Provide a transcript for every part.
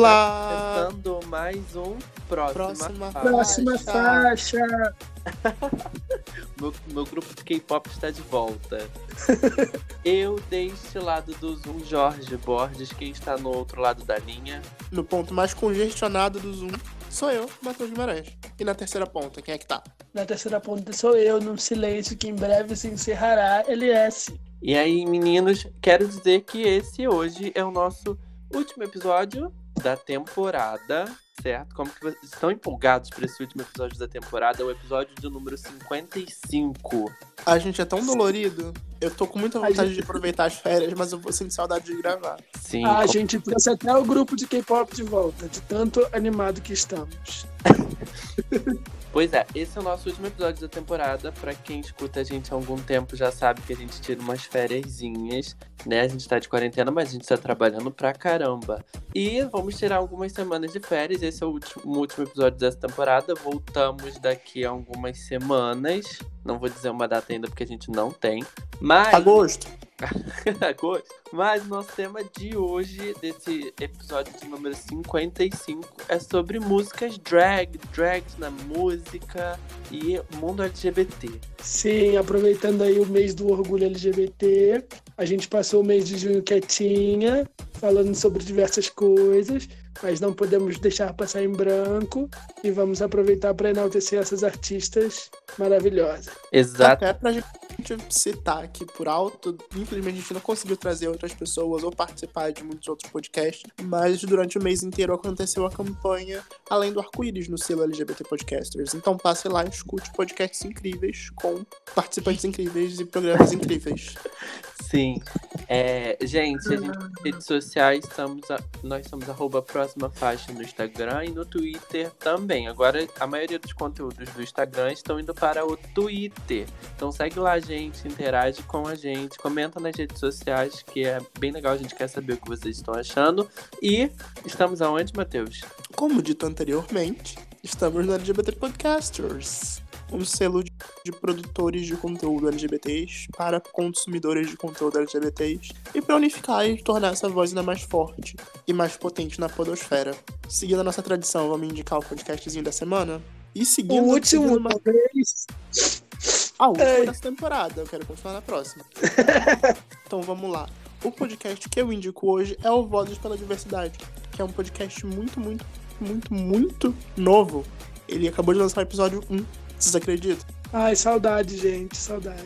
Olá! Começando mais um Próxima, Próxima Faixa. Próxima faixa. Meu, meu grupo de K-pop está de volta. Eu deste lado do Zoom, Jorge Borges, quem está no outro lado da linha. No ponto mais congestionado do Zoom, sou eu, Matheus Guimarães. E na terceira ponta, quem é que tá? Na terceira ponta sou eu, num silêncio que em breve se encerrará, LS. E aí, meninos, quero dizer que esse hoje é o nosso último episódio da temporada, certo? Como que vocês estão empolgados para esse último episódio da temporada? É o episódio de número 55. A gente é tão dolorido, eu tô com muita vontade gente- de aproveitar as férias, mas eu vou sentir saudade de gravar. Sim, Ah, a com- gente trouxe até o grupo de K-pop de volta, de tanto animado que estamos. Pois é, esse é o nosso último episódio da temporada. Pra quem escuta a gente há algum tempo já sabe que a gente tira umas fériasinhas, né? A gente tá de quarentena, mas a gente tá trabalhando pra caramba. E vamos tirar algumas semanas de férias. Esse é o último, último episódio dessa temporada. Voltamos daqui a algumas semanas. Não vou dizer uma data ainda porque a gente não tem. Mas. Agosto. Mas nosso tema de hoje, desse episódio de número 55, é sobre músicas drag, drags na música e mundo LGBT. Sim, aproveitando aí o mês do orgulho LGBT, a gente passou o mês de junho quietinha, falando sobre diversas coisas, mas não podemos deixar passar em branco e vamos aproveitar para enaltecer essas artistas maravilhosas. Exato. Até pra gente citar aqui por alto, infelizmente a gente não conseguiu trazer outras pessoas ou participar de muitos outros podcasts, mas durante o mês inteiro aconteceu a campanha Além do Arco-Íris no selo LGBT Podcasters. Então passe lá e escute podcasts incríveis com participantes incríveis e programas incríveis. Sim. É, gente, a gente redes sociais estamos a- nós somos arroba próxima faixa no Instagram e no Twitter também. Agora a maioria dos conteúdos do Instagram estão indo para o Twitter. Então segue lá a gente, interage com a gente, comenta nas redes sociais, que é bem legal, a gente quer saber o que vocês estão achando. E estamos aonde, Matheus? Como dito anteriormente, estamos no LGBT Podcasters, um selo de, produtores de conteúdo LGBTs para consumidores de conteúdo LGBTs e para unificar e tornar essa voz ainda mais forte e mais potente na podosfera. Seguindo a nossa tradição, vamos indicar o podcastzinho da semana? E O seguindo, último, seguindo uma... talvez. Ah, o último Ei. dessa temporada, eu quero continuar na próxima. então vamos lá. O podcast que eu indico hoje é o Vozes pela Diversidade, que é um podcast muito, muito, muito, muito novo. Ele acabou de lançar o episódio 1. Vocês acreditam? Ai, saudade, gente, saudade.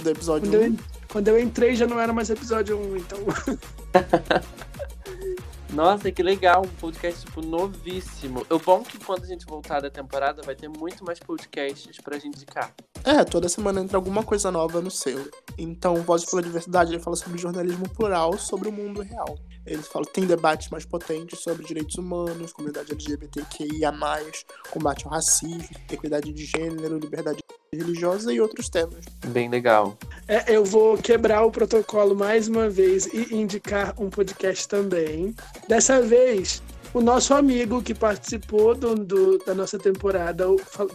Do episódio Quando eu, 1. en- quando eu entrei já não era mais episódio 1, então. Nossa, que legal, um podcast tipo novíssimo. O bom é que quando a gente voltar da temporada vai ter muito mais podcasts pra gente indicar. É, toda semana entra alguma coisa nova no selo. Então, o Vozes pela Diversidade ele fala sobre jornalismo plural, sobre o mundo real. Ele fala tem debates mais potentes sobre direitos humanos, comunidade LGBTQIA+, combate ao racismo, equidade de gênero, liberdade religiosa e outros temas. Bem legal. É, eu vou quebrar o protocolo mais uma vez e indicar um podcast também. Dessa vez, o nosso amigo que participou do, do- da nossa temporada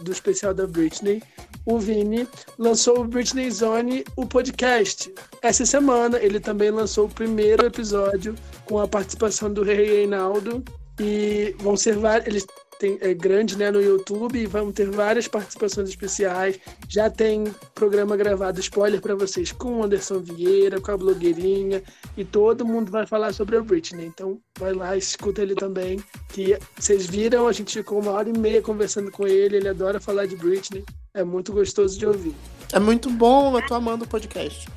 do especial da Britney, o Vini, lançou o Britney Zone, o podcast. Essa semana ele também lançou o primeiro episódio com a participação do Rei Reinaldo. E vão ser vários. Eles têm, é grande né, no YouTube e vão ter várias participações especiais. Já tem programa gravado, spoiler pra vocês, com o Anderson Vieira, com a blogueirinha, e todo mundo vai falar sobre a Britney. Então vai lá, escuta ele também. Que vocês viram, a gente ficou uma hora e meia conversando com ele, ele adora falar de Britney. É muito gostoso de ouvir. É muito bom, eu tô amando o podcast.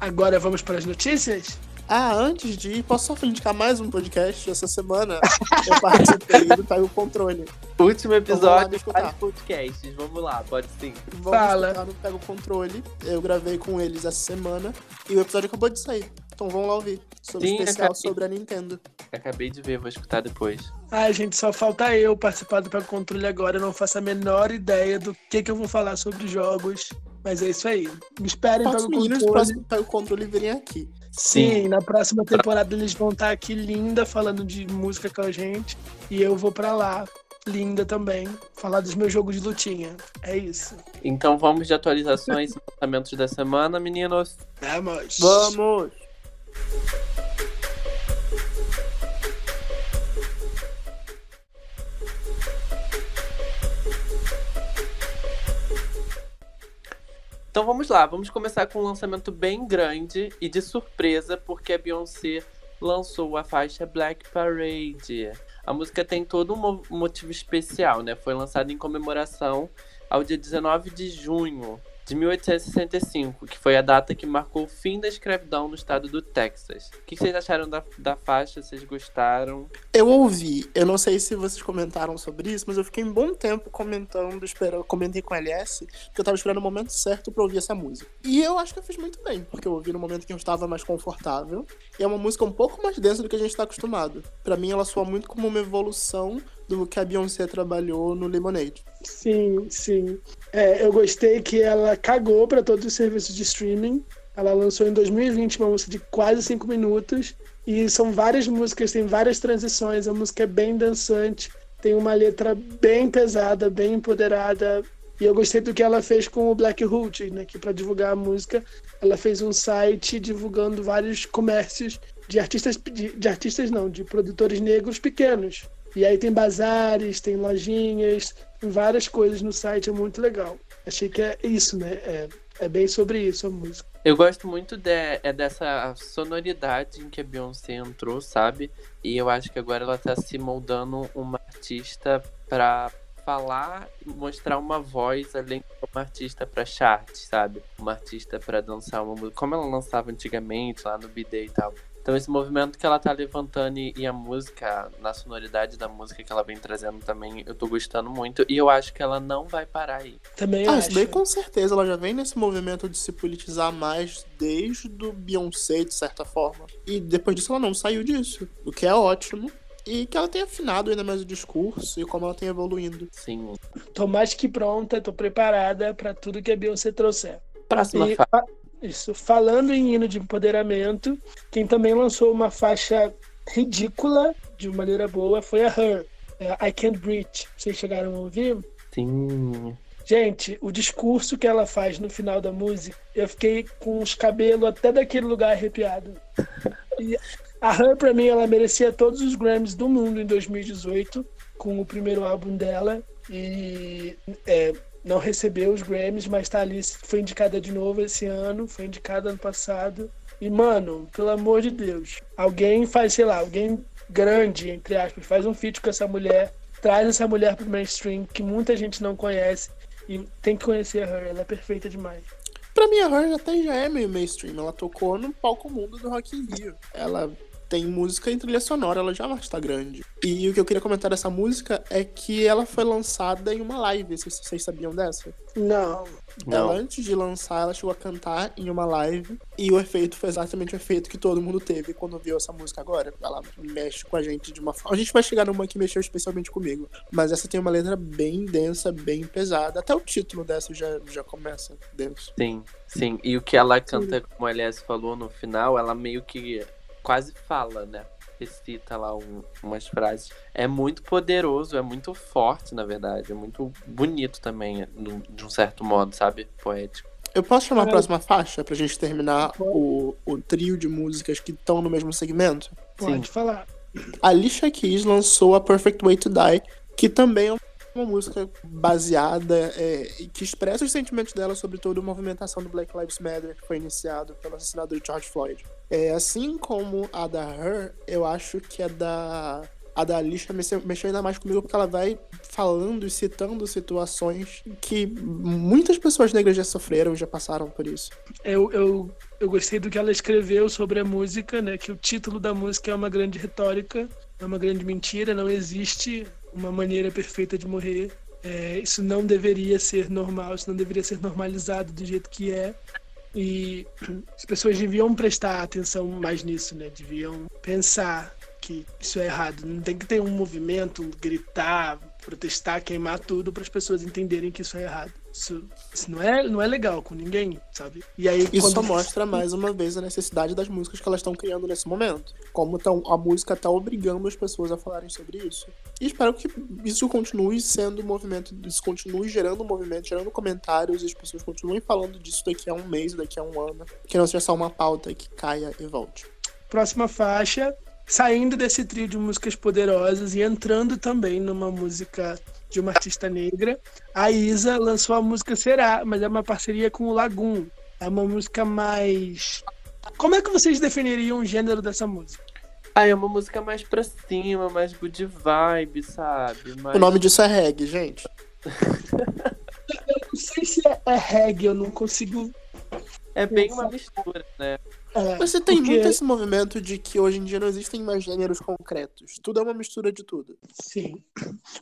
Agora vamos para as notícias? Ah, antes de ir, posso só indicar mais um podcast? Essa semana eu participei do Pega o Controle. Último lá episódio escutar. para podcasts. Vamos lá, pode sim. Vamos Fala. no Pega o Controle. Eu gravei com eles essa semana e o episódio acabou de sair. Então vamos lá ouvir. Sobre o Sim, especial acabei. sobre a Nintendo. Acabei de ver, vou escutar depois. Ai, gente, só falta eu participar do Pego Controle agora. Eu não faço a menor ideia do que, que eu vou falar sobre jogos. Mas é isso aí. Me esperem Para os Pego meninos do Controle. próximo Pega o Controle virem aqui. Sim, na próxima temporada eles vão estar aqui linda falando de música com a gente. E eu vou pra lá, linda também, falar dos meus jogos de lutinha. É isso. Então vamos de atualizações e lançamentos da semana, meninos. Vamos! Vamos! Então vamos lá, vamos começar com um lançamento bem grande e de surpresa, porque a Beyoncé lançou a faixa Black Parade. A música tem todo um motivo especial, né? Foi lançada em comemoração ao dia 19 de junho de 1865, que foi a data que marcou o fim da escravidão no estado do Texas. O que vocês acharam da, da faixa? Vocês gostaram? Eu ouvi. Eu não sei se vocês comentaram sobre isso, mas eu fiquei um bom tempo comentando, esperando, comentei com a LS, que eu tava esperando o momento certo para ouvir essa música. E eu acho que eu fiz muito bem, porque eu ouvi no momento que eu estava mais confortável. E é uma música um pouco mais densa do que a gente tá acostumado. Para mim, ela soa muito como uma evolução do que a Beyoncé trabalhou no Lemonade. Sim, sim. É, eu gostei que ela cagou para todos os serviços de streaming. Ela lançou em 2020 uma música de quase cinco minutos. E são várias músicas, tem várias transições. A música é bem dançante, tem uma letra bem pesada, bem empoderada. E eu gostei do que ela fez com o Black Hood, né? Que para divulgar a música, ela fez um site divulgando vários comércios de artistas, de, de artistas não, de produtores negros pequenos. E aí tem bazares, tem lojinhas, tem várias coisas no site, é muito legal. Achei que é isso, né? É, é bem sobre isso a música. Eu gosto muito de, é dessa sonoridade em que a Beyoncé entrou, sabe? E eu acho que agora ela tá se moldando uma artista para falar e mostrar uma voz além de uma artista para chart, sabe? Uma artista para dançar uma música, como ela lançava antigamente lá no B-Day e tal. Então esse movimento que ela tá levantando e, e, a música, na sonoridade da música que ela vem trazendo também, eu tô gostando muito. E eu acho que ela não vai parar aí. Também ah, acho. Isso daí com certeza. Ela já vem nesse movimento de se politizar mais desde do Beyoncé, de certa forma. E depois disso ela não saiu disso. O que é ótimo. E que ela tem afinado ainda mais o discurso e como ela tem evoluindo. Sim. Tô mais que pronta, tô preparada para tudo que a Beyoncé trouxer. Próxima e... fase. Isso. Falando em hino de empoderamento, quem também lançou uma faixa ridícula, de maneira boa, foi a Her. É, I Can't Breathe. Vocês chegaram a ouvir? Sim. Gente, o discurso que ela faz no final da música, eu fiquei com os cabelos até daquele lugar arrepiado. E a Her, pra mim, ela merecia todos os Grammys do mundo em 2018, com o primeiro álbum dela. E é, não recebeu os Grammys, mas tá ali, foi indicada de novo esse ano, foi indicada ano passado. E, mano, pelo amor de Deus, alguém faz, sei lá, alguém grande, entre aspas, faz um feat com essa mulher, traz essa mulher pro mainstream, que muita gente não conhece, e tem que conhecer a Her, ela é perfeita demais. Pra mim, a Her até já é meio mainstream, ela tocou no palco mundo do Rock in Rio. Ela tem música em trilha sonora, ela já está grande. E o que eu queria comentar dessa música é que ela foi lançada em uma live, se vocês sabiam dessa? Não. Ela, antes de lançar, ela chegou a cantar em uma live e o efeito foi exatamente o efeito que todo mundo teve quando viu essa música agora. Ela mexe com a gente de uma forma. A gente vai chegar numa que mexeu especialmente comigo, mas essa tem uma letra bem densa, bem pesada. Até o título dessa já, já começa denso. Sim, sim. E o que ela canta, como a Elias falou no final, ela meio que quase fala, né? Recita lá um, umas frases. É muito poderoso, é muito forte, na verdade. É muito bonito também, de um certo modo, sabe? Poético. Eu posso chamar a próxima faixa pra gente terminar o, o trio de músicas que estão no mesmo segmento? Pode Sim. falar. A Alicia Keys lançou a Perfect Way to Die, que também é uma música baseada é, que expressa os sentimentos dela sobre toda a movimentação do Black Lives Matter que foi iniciado pelo assassinato de George Floyd. É, assim como a da Her, eu acho que a da a da Alicia mexeu ainda mais comigo porque ela vai falando e citando situações que muitas pessoas negras já sofreram, já passaram por isso. Eu, eu, eu gostei do que ela escreveu sobre a música, né? Que o título da música é uma grande retórica, é uma grande mentira, não existe uma maneira perfeita de morrer. É, isso não deveria ser normal, isso não deveria ser normalizado do jeito que é. E as pessoas deviam prestar atenção mais nisso, né? Deviam pensar que isso é errado. Não tem que ter um movimento, gritar, protestar, queimar tudo para as pessoas entenderem que isso é errado. Isso, isso, não, é, não é legal com ninguém, sabe? E aí, isso quando... mostra mais uma vez a necessidade das músicas que elas estão criando nesse momento. Como tão, a música está obrigando as pessoas a falarem sobre isso. E espero que isso continue sendo um movimento, isso continue gerando um movimento, gerando comentários, e as pessoas continuem falando disso daqui a um mês, daqui a um ano. Que não seja só uma pauta que caia e volte. Próxima faixa, saindo desse trio de músicas poderosas e entrando também numa música de uma artista negra. A Isa lançou a música Será, mas é uma parceria com o Lagoon. É uma música mais. Como é que vocês definiriam o gênero dessa música? Ah, é uma música mais pra cima, mais good vibe, sabe? Mais... O nome disso é reggae, gente. eu não sei se é, é reggae, eu não consigo. É bem uma mistura, né? É, Você tem porque- muito esse movimento de que hoje em dia não existem mais gêneros concretos. Tudo é uma mistura de tudo. Sim.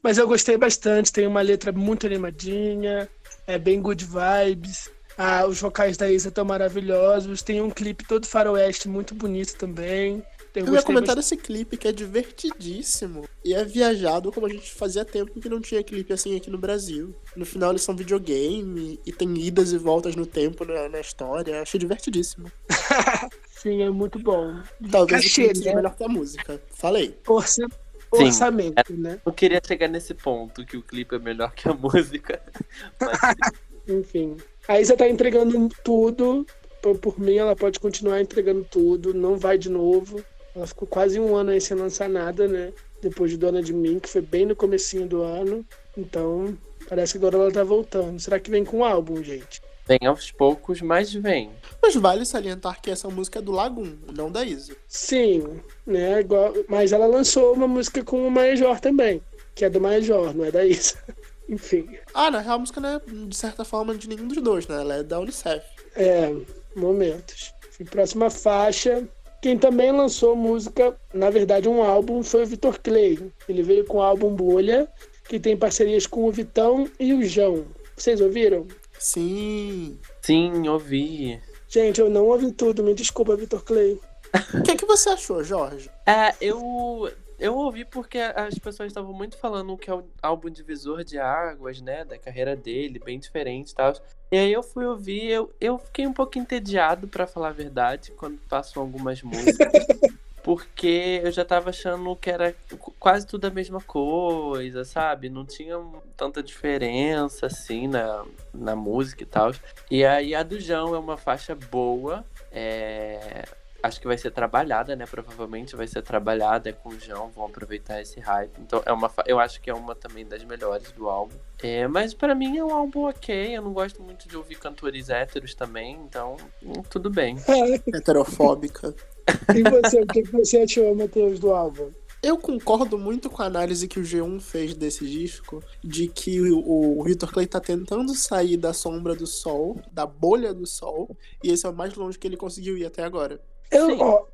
Mas eu gostei bastante. Tem uma letra muito animadinha, é bem good vibes. Ah, os vocais da Isa estão maravilhosos. Tem um clipe todo faroeste muito bonito também. Eu, Eu ia comentar desse clipe que é divertidíssimo. E é viajado como a gente fazia tempo que não tinha clipe assim aqui no Brasil. No final eles são videogame e tem idas e voltas no tempo na, na história. Achei divertidíssimo. Sim, é muito bom. Talvez Cachê, o clipe seja né? melhor que a música. Falei. Orça... Sim. Orçamento, né? Eu queria chegar nesse ponto, que o clipe é melhor que a música. Mas Enfim. A Isa tá entregando tudo. Por, por mim, ela pode continuar entregando tudo. Não vai de novo. Ela ficou quase um ano aí sem lançar nada, né? Depois de Dona de Mim, que foi bem no comecinho do ano. Então, parece que agora ela tá voltando. Será que vem com um álbum, gente? vem aos poucos, mas vem. Mas vale salientar que essa música é do Lagoon, não da Isa. Sim, né? Igual... Mas ela lançou uma música com o Major também. Que é do Major, não é da Isa. Enfim. Ah, na real a música não é, de certa forma, de nenhum dos dois, né? Ela é da Unicef. É, momentos. Enfim, próxima faixa. Quem também lançou música, na verdade, um álbum, foi o Vitor Clay. Ele veio com o álbum Bolha, que tem parcerias com o Vitão e o João. Vocês ouviram? Sim. Sim, ouvi. Gente, eu não ouvi tudo, me desculpa, Vitor Clay. O que, é que você achou, Jorge? É, eu. Eu ouvi porque as pessoas estavam muito falando que é um álbum divisor de águas, né? Da carreira dele, bem diferente e tal. E aí eu fui ouvir, eu, eu fiquei um pouco entediado, pra falar a verdade, quando passam algumas músicas. porque eu já tava achando que era qu- quase tudo a mesma coisa, sabe? Não tinha tanta diferença, assim, na, na música e tal. E aí a do João é uma faixa boa. É, acho que vai ser trabalhada, né? Provavelmente vai ser trabalhada com o João, vão aproveitar esse hype. Então é uma, fa- eu acho que é uma também das melhores do álbum. É, mas pra mim é um álbum ok. Eu não gosto muito de ouvir cantores héteros também, então hum, tudo bem. Heterofóbica. E você, o que que você achou, Matheus, do álbum? Eu concordo muito com a análise que o G1 fez desse disco, de que o, o Victor Clay tá tentando sair da sombra do sol, da bolha do sol, e esse é o mais longe que ele conseguiu ir até agora. Eu, ó,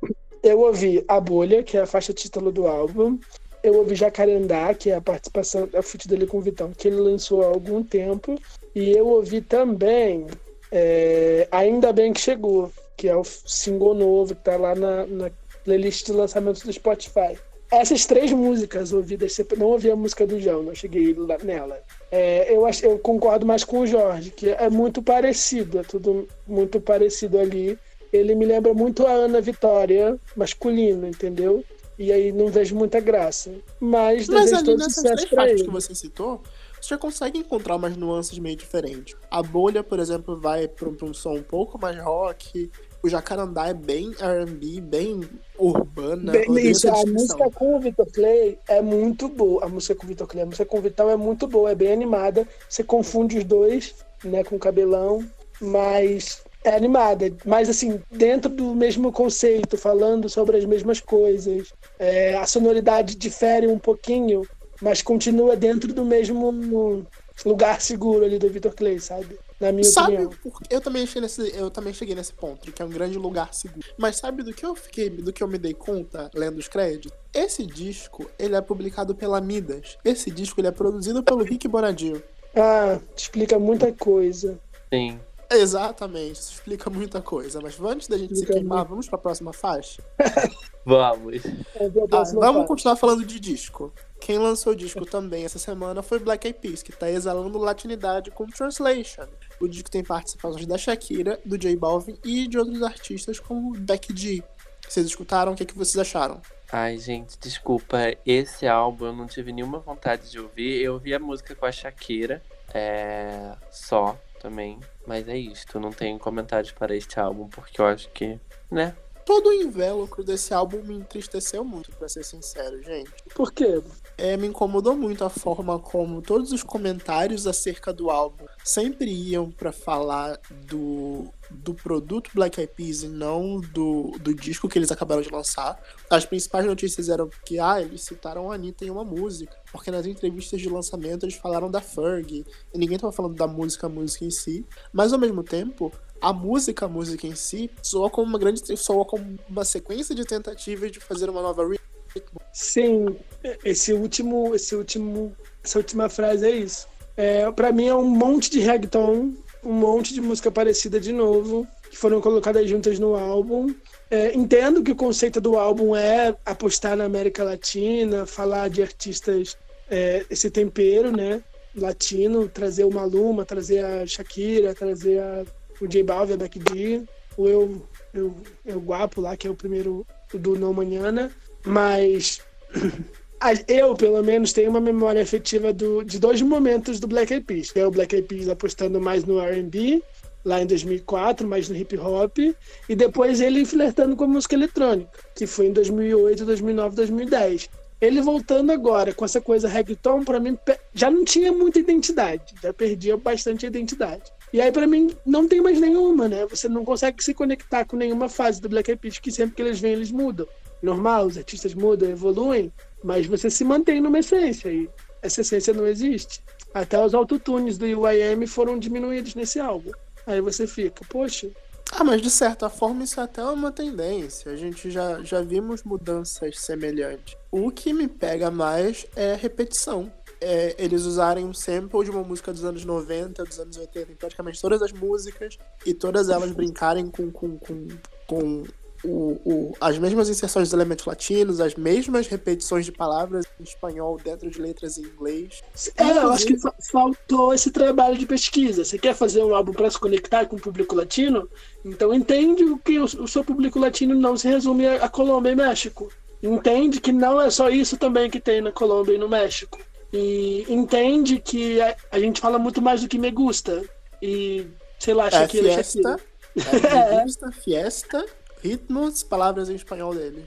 eu ouvi A Bolha, que é a faixa título do álbum. Eu ouvi Jacarandá, que é a participação, a feat dele com o Vitão, que ele lançou há algum tempo. E eu ouvi também é, Ainda Bem Que Chegou, que é o single novo que tá lá na, na playlist de lançamento do Spotify. Essas três músicas ouvidas, não ouvi a música do João, não cheguei lá nela. É, eu, acho, eu concordo mais com o Jorge, que é muito parecido, é tudo muito parecido ali ele me lembra muito a Ana Vitória masculino, entendeu? E aí não vejo muita graça. Mas, Mas desejo ali todo nessas sucesso três pra ele. que você citou, você já consegue encontrar umas nuances meio diferentes. A bolha, por exemplo, vai pra um, som um pouco mais rock. O Jacarandá é bem R&B, bem urbana. Bem, isso, a música com o Vitor Clay é muito boa. A música com o Vitor Clay, a música com o Vitão é muito boa, é bem animada. Você confunde os dois, né, com o cabelão, mas é animada. Mas assim, dentro do mesmo conceito, falando sobre as mesmas coisas. É, a sonoridade difere um pouquinho, mas continua dentro do mesmo lugar seguro ali do Vitor Clay, sabe? Na minha Sabe, opinião. por- eu também, achei nesse, eu também cheguei nesse ponto, que é um grande lugar seguro. Mas sabe do que eu fiquei, do que eu me dei conta lendo os créditos? Esse disco, ele é publicado pela Midas. Esse disco, ele é produzido pelo Rick Bonadio. Ah, explica muita coisa. Sim. Exatamente, isso explica muita coisa. Mas antes da gente se Explica queimar, muito. vamos pra próxima faixa? Vamos. A Ah, vamos continuar falando de disco. Quem lançou o disco também essa semana foi Black Eyed Peas, que tá exalando latinidade com Translation. O disco tem participações da Shakira, do J Balvin e de outros artistas como Becky G. Vocês escutaram? O que, é que vocês acharam? Ai, gente, desculpa. Esse álbum eu não tive nenhuma vontade de ouvir. Eu ouvi a música com a Shakira. É. Só também. Mas é isto. Não tenho comentários para este álbum, porque eu acho que. Né? Todo o invólucro desse álbum me entristeceu muito, pra ser sincero, gente. Por quê? É, me incomodou muito a forma como todos os comentários acerca do álbum sempre iam pra falar do, do produto Black Eyed Peas e não do, do disco que eles acabaram de lançar. As principais notícias eram que, ah, eles citaram a Anitta em uma música, porque nas entrevistas de lançamento eles falaram da Ferg, e ninguém tava falando da música, a música em si. Mas ao mesmo tempo, a música, a música em si, soa como uma grande, soa como uma sequência de tentativas de fazer uma nova ritmo. Sim, esse último, esse último, essa última frase é isso. É, para mim é um monte de reggaeton, um monte de música parecida de novo, que foram colocadas juntas no álbum. É, entendo que o conceito do álbum é apostar na América Latina, falar de artistas, é, esse tempero, né, latino, trazer o Maluma, trazer a Shakira, trazer a, o J Balvin, a Becky G, o Eu, Eu, Eu Guapo lá, que é o primeiro do Não Manhana, mas eu, pelo menos, tenho uma memória afetiva do, de dois momentos do Black Eyed Peas. É o Black Eyed Peas apostando mais no R&B, lá em 2004, mais no hip hop, e depois ele flertando com a música eletrônica, que foi em 2008, 2009, 2010. Ele voltando agora com essa coisa reggaeton, para mim já não tinha muita identidade, já perdia bastante identidade. E aí, para mim, não tem mais nenhuma, né? Você não consegue se conectar com nenhuma fase do Black Eyed Peas, que sempre que eles vêm, eles mudam. Normal, os artistas mudam, evoluem, mas você se mantém numa essência, e essa essência não existe. Até os autotunes do UIM foram diminuídos nesse álbum. Aí você fica, poxa. Ah, mas de certa forma isso é até uma tendência. A gente já, já vimos mudanças semelhantes. O que me pega mais é a repetição é, eles usarem um sample de uma música dos anos 90, dos anos 80, em praticamente todas as músicas, e todas elas brincarem com, com, com, com o, o, as mesmas inserções de elementos latinos, as mesmas repetições de palavras em espanhol dentro de letras em inglês. É, eu acho que faltou esse trabalho de pesquisa. Você quer fazer um álbum para se conectar com o público latino? Então entende que o, o seu público latino não se resume a, a Colômbia e México. Entende que não é só isso também que tem na Colômbia e no México e entende que a, a, gente fala muito mais do que me gusta. E, sei lá, Shakira, é fiesta, Shakira. É, fiesta, fiesta, ritmos, palavras em espanhol dele.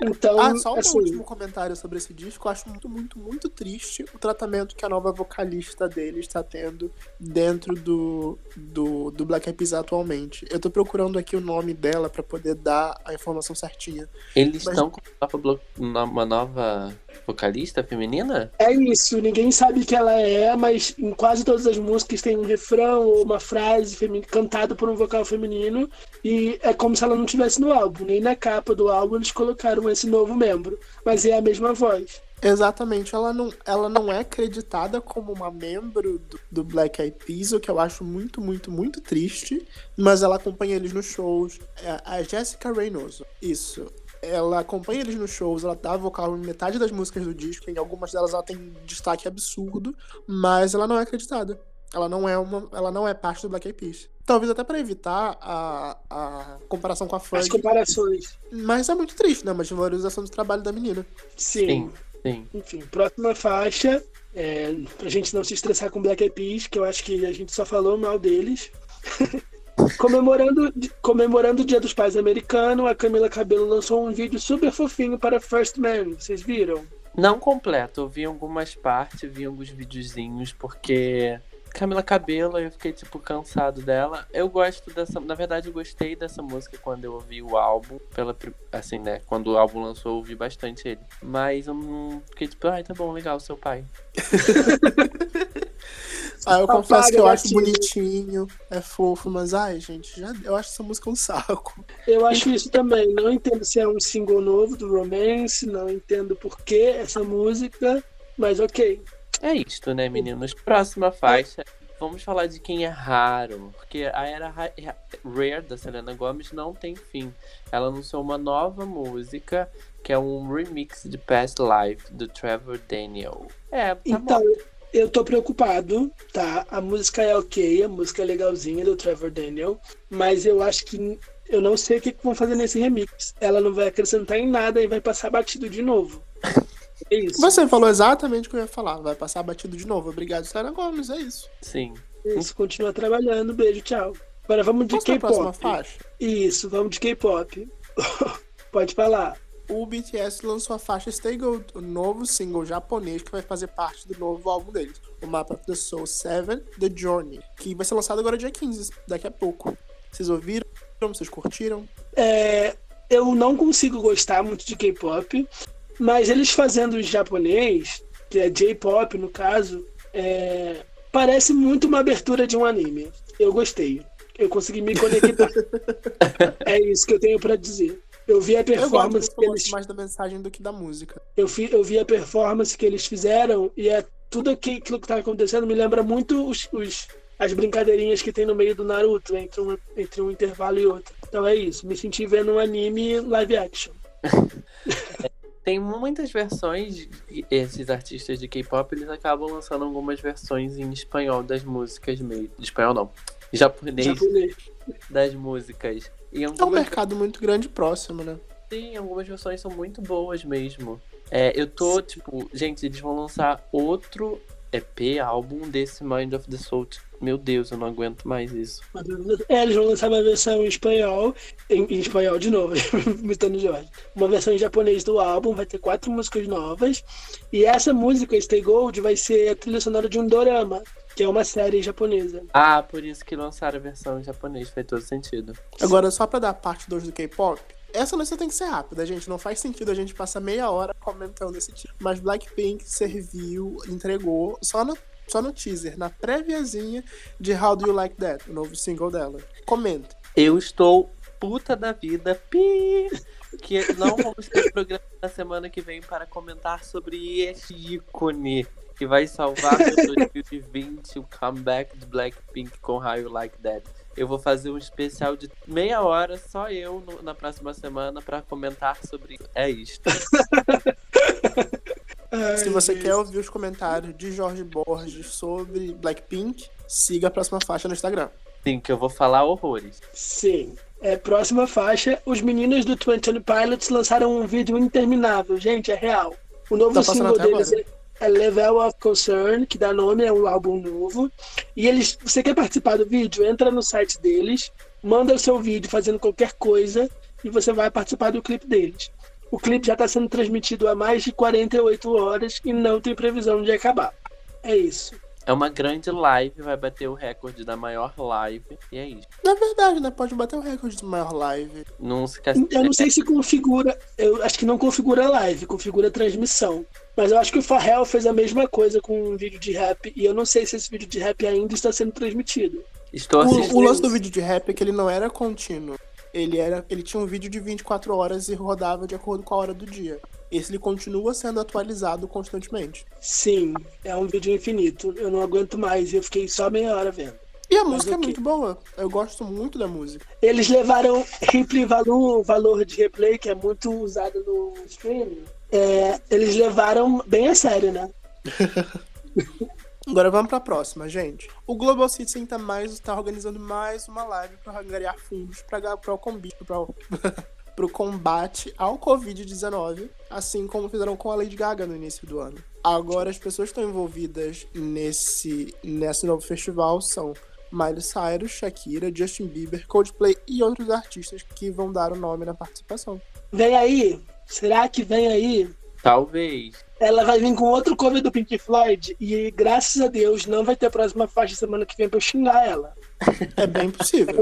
Então, ah, só um assim, último comentário sobre esse disco. Eu acho muito, muito, muito triste o tratamento que a nova vocalista dele está tendo dentro do, do, do Black Eyed Peas atualmente. Eu tô procurando aqui o nome dela para poder dar a informação certinha. Eles Mas... estão com uma nova vocalista feminina? É isso, ninguém sabe que ela é, mas em quase todas as músicas tem um refrão ou uma frase femin... cantada por um vocal feminino e é como se ela não tivesse no álbum, nem na capa do álbum eles colocaram esse novo membro, mas é a mesma voz. Exatamente, ela não, ela não é acreditada como uma membro do, do, Black Eyed Peas, o que eu acho muito, muito, muito triste, mas ela acompanha eles nos shows. É a Jessica Reynoso, isso ela acompanha eles nos shows, ela dá vocal em metade das músicas do disco, em algumas delas ela tem destaque absurdo, mas ela não é acreditada. Ela não é uma, ela não é parte do Black Eyed Peas. Talvez até para evitar a, a comparação com a Ferg. As comparações. Mas é muito triste, né? Uma desvalorização do trabalho da menina. Sim. Sim. Enfim, próxima faixa, é, pra gente não se estressar com Black Eyed Peas, que eu acho que a gente só falou mal deles. Comemorando, comemorando o Dia dos Pais americano, a Camila Cabelo lançou um vídeo super fofinho para First Man. Vocês viram? Não completo, eu vi algumas partes, vi alguns videozinhos, porque Camila Cabelo, eu fiquei, tipo, cansado dela. Eu gosto dessa. Na verdade, eu gostei dessa música quando eu ouvi o álbum. Pela, assim, né? Quando o álbum lançou, eu ouvi bastante ele. Mas eu não. Fiquei tipo, ai, tá bom, legal, seu pai. Ah, eu confesso que eu acho bonitinho, é fofo, mas ai, gente, já, eu acho essa música um saco. Eu acho isso também. Não entendo se é um single novo do Romance, não entendo por que essa música, mas ok. É isto, né, meninos? Próxima faixa. Vamos falar de quem é raro, porque a era Rare da Selena Gomez não tem fim. Ela anunciou uma nova música que é um remix de Past Life do Trevor Daniel. É, tá então, bom. Eu tô preocupado, tá? A música é ok, a música é legalzinha do Trevor Daniel, mas eu acho que eu não sei o que, que vão fazer nesse remix. Ela não vai acrescentar em nada e vai passar batido de novo. É isso. Você falou exatamente o que eu ia falar. Vai passar batido de novo. Obrigado, Sarah Gomes. É isso. Sim. Isso, continua trabalhando. Beijo, tchau. Agora vamos de é K-pop. faixa? Isso, vamos de K-pop. Pode falar. O BTS lançou a faixa Stay Gold, o novo single japonês que vai fazer parte do novo álbum deles, o Map of the Soul 7, The Journey, que vai ser lançado agora dia 15, daqui a pouco. Vocês ouviram? Vocês curtiram? É, eu não consigo gostar muito de K-pop, mas eles fazendo japonês, que é J-pop no caso, é, parece muito uma abertura de um anime. Eu gostei. Eu consegui me conectar. é isso que eu tenho para dizer. Eu vi a performance eu que eles mais da mensagem do que da música. Eu, fi, eu vi a performance que eles fizeram e é tudo aquilo que tá acontecendo me lembra muito os, os as brincadeirinhas que tem no meio do Naruto, entre um, entre um intervalo e outro. Então é isso, me senti vendo um anime live action. tem muitas versões, esses artistas de K-pop, eles acabam lançando algumas versões em espanhol das músicas meio. Espanhol não. Japonês, japonês. das músicas. E algumas... É um mercado muito grande próximo, né? Sim, algumas versões são muito boas mesmo. É, eu tô, tipo, gente, eles vão lançar outro EP, álbum desse Mind of the Soul. Meu Deus, eu não aguento mais isso. É, eles vão lançar uma versão em espanhol, em, em espanhol de novo, imitando Jorge. Uma versão em japonês do álbum, vai ter quatro músicas novas. E essa música, Stay Gold, vai ser a trilha sonora de um dorama, que é uma série japonesa. Ah, por isso que lançaram a versão em japonês, faz todo sentido. Agora, só pra dar parte 2 do K-pop, essa notícia tem que ser rápida, gente. Não faz sentido a gente passar meia hora comentando esse tipo. Mas Blackpink serviu, entregou, só no, só no teaser, na préviazinha de How Do You Like That, o novo single dela. Comenta. Eu estou puta da vida, pi! Que não vamos ter programa na semana que vem para comentar sobre esse ícone que vai salvar o 2020 o comeback de Blackpink com How You Like That. Eu vou fazer um especial de meia hora, só eu, no, na próxima semana, para comentar sobre. É isto. Se você quer ouvir os comentários de Jorge Borges sobre Blackpink, siga a próxima faixa no Instagram. Sim, que eu vou falar horrores. Sim. É, próxima faixa, os meninos do Twenty Pilots lançaram um vídeo interminável. Gente, é real. O novo tá single deles é, é Level of Concern, que dá nome ao álbum novo. E eles, você quer participar do vídeo? Entra no site deles, manda o seu vídeo fazendo qualquer coisa e você vai participar do clipe deles. O clipe já está sendo transmitido há mais de 48 horas e não tem previsão de acabar. É isso. É uma grande live, vai bater o recorde da maior live, e é isso. Na verdade, né? Pode bater o recorde da maior live. Não se Eu não sei se configura. Eu acho que não configura live, configura transmissão. Mas eu acho que o Farrell fez a mesma coisa com um vídeo de rap, e eu não sei se esse vídeo de rap ainda está sendo transmitido. Estou assistindo. O, o lance do vídeo de rap é que ele não era contínuo. Ele, era, ele tinha um vídeo de 24 horas e rodava de acordo com a hora do dia. Esse ele continua sendo atualizado constantemente. Sim, é um vídeo infinito. Eu não aguento mais. Eu fiquei só meia hora vendo. E a Mas música é muito boa. Eu gosto muito da música. Eles levaram replay valor, valor de replay, que é muito usado no streaming. É, eles levaram bem a sério, né? Agora vamos para a próxima, gente. O Global Citizen tá mais está organizando mais uma live para angariar fundos para o para o combate ao Covid-19, assim como fizeram com a Lady Gaga no início do ano. Agora, as pessoas que estão envolvidas nesse, nesse novo festival são Miley Cyrus, Shakira, Justin Bieber, Coldplay e outros artistas que vão dar o nome na participação. Vem aí! Será que vem aí? Talvez ela vai vir com outro cover do Pink Floyd e graças a Deus não vai ter a próxima faixa semana que vem pra eu xingar ela. É bem possível.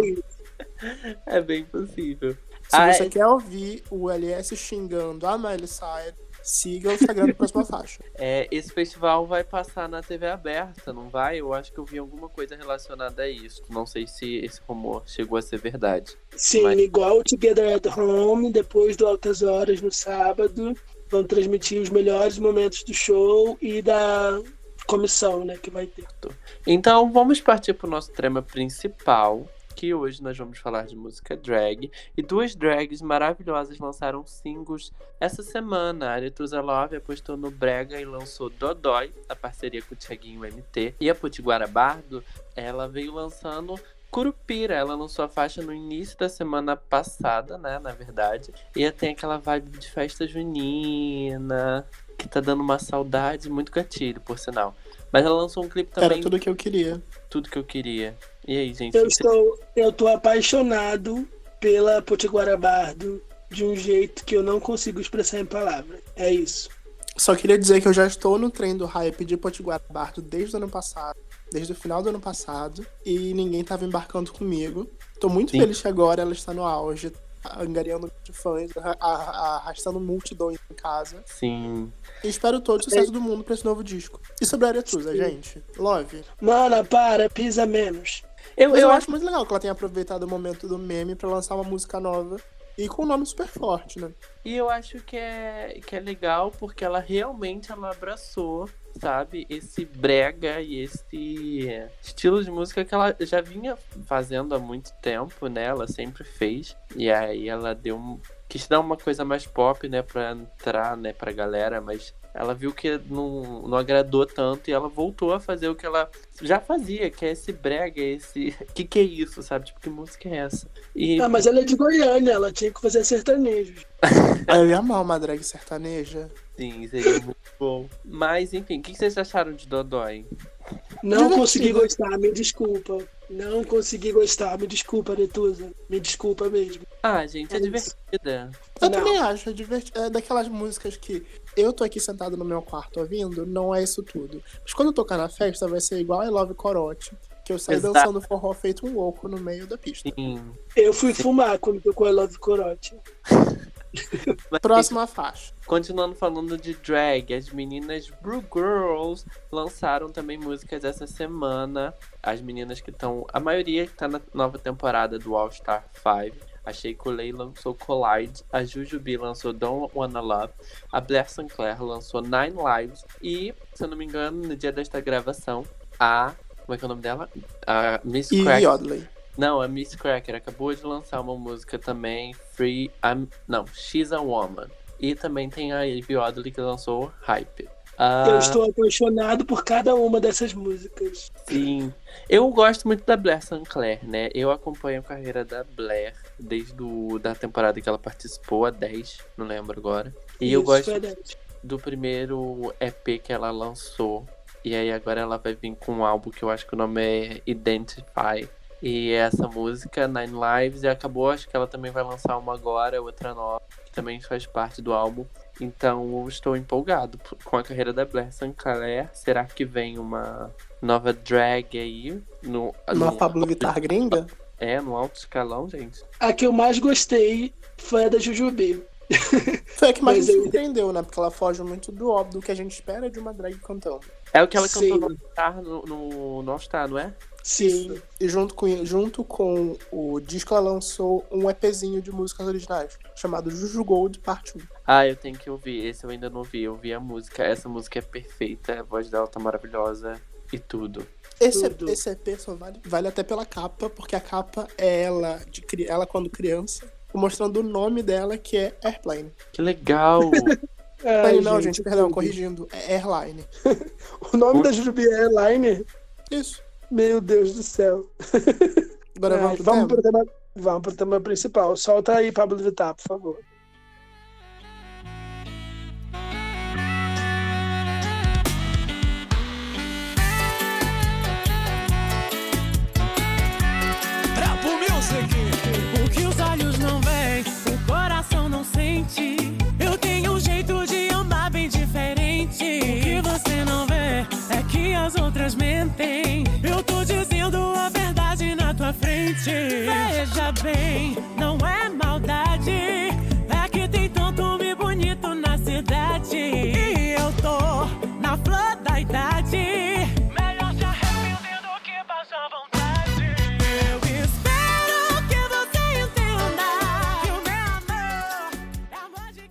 É, é bem possível. Se ah, você é... quer ouvir o LS xingando a Miley Cyrus, siga o Instagram da próxima faixa. É, esse festival vai passar na TV aberta, não vai? Eu acho que eu vi alguma coisa relacionada a isso. Não sei se esse rumor chegou a ser verdade. Sim, mas... igual Together at Home, depois do Altas Horas no sábado vão transmitir os melhores momentos do show e da comissão, né, que vai ter. Então, vamos partir para o nosso tema principal, que hoje nós vamos falar de música drag. E duas drags maravilhosas lançaram singles essa semana. A Eletruza Love apostou no Brega e lançou Dodói, a parceria com o Thiaguinho MT. E a Potiguara Bardo, ela veio lançando Curupira, ela lançou a faixa no início da semana passada, né? Na verdade. E tem aquela vibe de festa junina, que tá dando uma saudade muito gatilho, por sinal. Mas ela lançou um clipe também. Era tudo que eu queria. Tudo que eu queria. E aí, gente? Eu, estou, eu tô apaixonado pela Potiguara Bardo de um jeito que eu não consigo expressar em palavras. É isso. Só queria dizer que eu já estou no trem do hype de Potiguara Bardo desde o ano passado, desde o final do ano passado, e ninguém estava embarcando comigo. Tô muito Sim. feliz que agora ela está no auge, angariando de fãs, arra- arra- arrastando multidões em casa. Sim. E espero todo o sucesso do mundo pra esse novo disco. E sobre a Aretusa, Sim. gente? Love. Mana, para, pisa menos. Eu, eu, eu acho muito legal que ela tenha aproveitado o momento do meme pra lançar uma música nova. E com um nome super forte, né? E eu acho que é, que é legal porque ela realmente ela abraçou, sabe, esse brega e esse estilo de música que ela já vinha fazendo há muito tempo, né? Ela sempre fez. E aí ela deu um. Quis dar uma coisa mais pop, né, pra entrar, né, pra galera, mas ela viu que não, não agradou tanto e ela voltou a fazer o que ela já fazia, que é esse brega, esse. Que que é isso, sabe? Tipo, que música é essa? E Ah, mas ela é de Goiânia, ela tinha que fazer sertanejos. Eu ia amar uma drag sertaneja. Sim, seria muito bom. Mas, enfim, o que vocês acharam de Dodói? Não consegui gostar, me desculpa. Não consegui gostar, me desculpa, Netusa. Me desculpa mesmo. Ah, gente, é É divertida. Eu Não. também acho, é, diverti- é daquelas músicas que eu tô aqui sentado no meu quarto ouvindo, não é isso tudo. Mas quando eu tocar na festa, vai ser igual I Love Corote, que eu saí Exato. dançando forró feito um louco no meio da pista. Sim. Eu fui fumar quando tocou I Love Corote. Próxima faixa. Continuando falando de drag, as meninas Brew Girls lançaram também músicas essa semana. As meninas que estão. A maioria que tá na nova temporada do All Star 5. A Shea Lay lançou Collide, a Jujubi lançou Don't Wanna Love, a Blair Sinclair lançou Nine Lives e, se eu não me engano, no dia desta gravação, a. Como é que é o nome dela? A Miss Crack. Yodley. Não, a Miss Cracker acabou de lançar uma música também, Free. I'm, não, She's a Woman. E também tem a Ivy Oddly que lançou Hype. Ah, Eu estou apaixonado por cada uma dessas músicas. Sim. Eu gosto muito da Blair Sinclair, né? Eu acompanho a carreira da Blair desde do, da temporada que ela participou, a 10, não lembro agora. E eu Isso, gosto verdade. do primeiro EP que ela lançou. E aí agora ela vai vir com um álbum que eu acho que o nome é Identify. E essa música, Nine Lives, e acabou, acho que ela também vai lançar uma agora, outra nova, que também faz parte do álbum. Então eu estou empolgado com a carreira da Blair Sinclair. Será que vem uma nova drag aí? No, Uma no- Pablo Vittar gringa. É, no alto escalão, gente. A que eu mais gostei foi a da Jujubi. Foi a que mais me eu- surpreendeu, né? Porque ela foge muito do óbvio do que a gente espera de uma drag cantando. É o que ela Sim. cantou no, All-Star, no, no, no All Star, não é? Sim. E junto com, junto com o disco, ela lançou um EPzinho de músicas originais, chamado Juju Gold Part 1. Ah, eu tenho que ouvir. Esse eu ainda não vi. Eu vi a música. Essa música é perfeita. A voz dela tá maravilhosa e tudo. Esse, Tudo. esse EP só vale, vale até pela capa, porque a capa é ela, de, ela quando criança, mostrando o nome dela, que é Airplane. Que legal! Ai, não, gente, perdão, tudo. corrigindo, é Airline. O nome da Jujubi é Airliner? Isso. Meu Deus do céu. Agora Ai, vamos pro vamos, tema? pro tema, vamos pro tema principal. Solta aí, Pablo Vittar, por favor. Bem, não é maldade. É que tem tanto homem bonito na cidade. E eu tô na flor da idade. Melhor se arrepender do que vontade. Eu espero que você entenda que o meu amor é de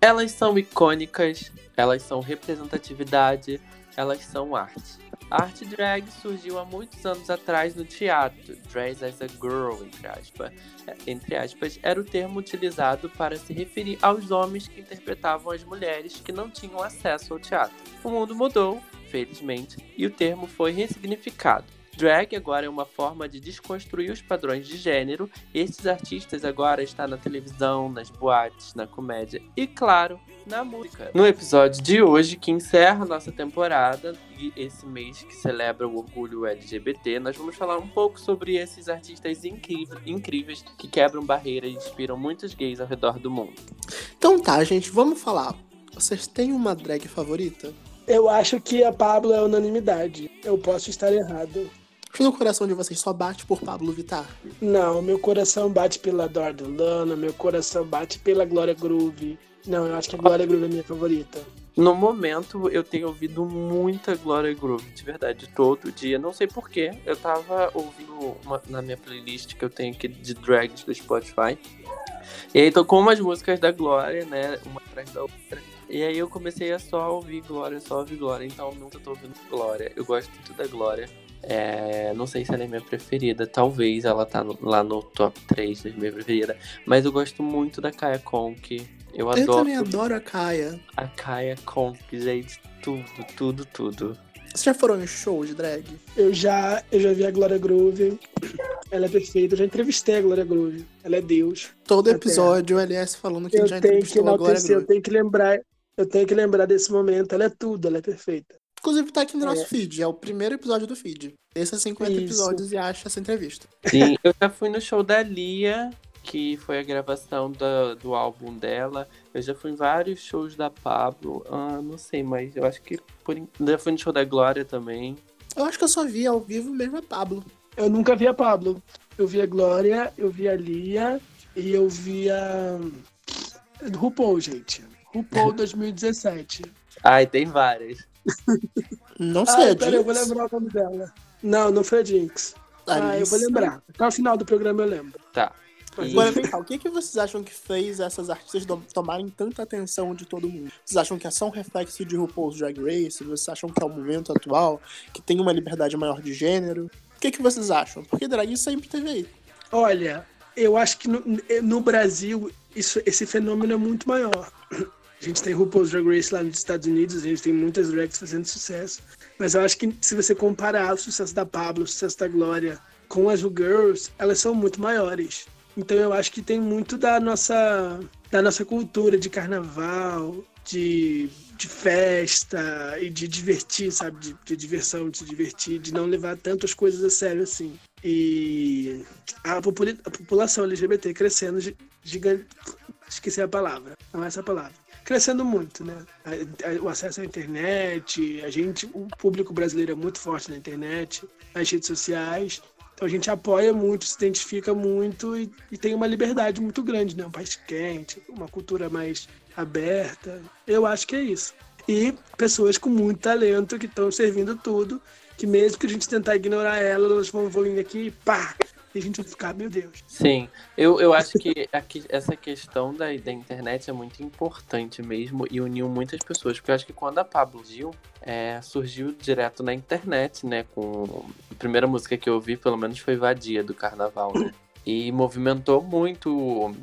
elas são icônicas, elas são representatividade, elas são arte. A arte drag surgiu há muitos anos atrás no teatro. Dress as a girl, entre aspas. Entre aspas, era o termo utilizado para se referir aos homens que interpretavam as mulheres que não tinham acesso ao teatro. O mundo mudou, felizmente, e o termo foi ressignificado. Drag agora é uma forma de desconstruir os padrões de gênero. E esses artistas agora estão na televisão, nas boates, na comédia e, claro, na música. No episódio de hoje, que encerra nossa temporada e esse mês que celebra o orgulho LGBT, nós vamos falar um pouco sobre esses artistas incríveis, incríveis que quebram barreiras e inspiram muitos gays ao redor do mundo. Então tá, gente, vamos falar. Vocês têm uma drag favorita? Eu acho que a Pablo é unanimidade. Eu posso estar errado. Acho no coração de vocês só bate por Pablo Vittar. Não, meu coração bate pela Dorda Lana, meu coração bate pela Glória Groove. Não, eu acho que a Glória Groove é minha favorita. No momento, eu tenho ouvido muita Glória Groove, de verdade, todo dia. Não sei porquê. Eu tava ouvindo uma, na minha playlist que eu tenho aqui de drags do Spotify. E aí tocou umas músicas da Glória, né? Uma atrás da outra. E aí eu comecei a só ouvir Glória, só ouvir Glória. Então nunca tô ouvindo Glória. Eu gosto muito da Glória. É, não sei se ela é minha preferida. Talvez ela tá no- lá no top 3 das minhas preferidas. Mas eu gosto muito da Kaya Conk. Eu Eu adoro também adoro a Kaia. a Kaya Conk, gente. Tudo, tudo, tudo. Vocês já foram em show de drag? Eu já, eu já vi a Glória Groove. Ela é perfeita. Eu já entrevistei a Glória Groove. Ela é Deus. Todo episódio o LS falando que Eu ele já tenho que entrevistou a Glória enaltecer, eu Groove. tenho que lembrar. Eu tenho que lembrar desse momento. Ela é tudo, ela é perfeita. Inclusive tá aqui no nosso É. feed, é o primeiro episódio do feed. Desça 50 Isso. episódios e acha essa entrevista. Sim, eu já fui no show da Lia, que foi a gravação da- do álbum dela. Eu já fui em vários shows da Pablo. Ah, não sei, mas eu acho que por já fui no show da Glória também. Eu acho que eu só vi ao vivo mesmo a Pablo. Eu nunca vi a Pablo. Eu vi a Glória, eu vi a Lia e eu vi a. RuPaul, gente. RuPaul 2017. Ai, tem várias. Não sei, Ah, é eu vou lembrar o nome dela. Não, não foi a Jinx. Ah, eu vou lembrar. Até o final do programa eu lembro. Tá. Agora vem cá, o que, que vocês acham que fez essas artistas tomarem tanta atenção de todo mundo? Vocês acham que é só um reflexo de RuPaul's Drag Race? Vocês acham que é o momento atual? Que tem uma liberdade maior de gênero? O que, que vocês acham? Porque drag sempre teve aí. Olha, eu acho que no, no Brasil isso, esse fenômeno é muito maior. A gente tem RuPaul's Drag Race lá nos Estados Unidos, a gente tem muitas drags fazendo sucesso. Mas eu acho que se você comparar o sucesso da Pablo, o sucesso da Glória com as Girls, elas são muito maiores. Então eu acho que tem muito da nossa, da nossa cultura de carnaval, de, de festa e de divertir, sabe? De, de diversão, de se divertir, de não levar tantas coisas a sério assim. E a, a população LGBT crescendo gi- gigante. Esqueci a palavra, não é essa palavra. Crescendo muito, né? O acesso à internet, a gente, o público brasileiro é muito forte na internet, nas redes sociais. Então a gente apoia muito, se identifica muito e, e tem uma liberdade muito grande, né? Um país quente, uma cultura mais aberta. Eu acho que é isso. E pessoas com muito talento que estão servindo tudo, que mesmo que a gente tentar ignorar elas, elas vão vir aqui e pá! E a gente vai ficar, meu Deus. Sim, eu, eu acho que aqui, essa questão da, da internet é muito importante mesmo e uniu muitas pessoas. Porque eu acho que quando a Pablo Gil é, surgiu direto na internet, né? Com a primeira música que eu ouvi, pelo menos, foi Vadia do Carnaval, né? E movimentou muito,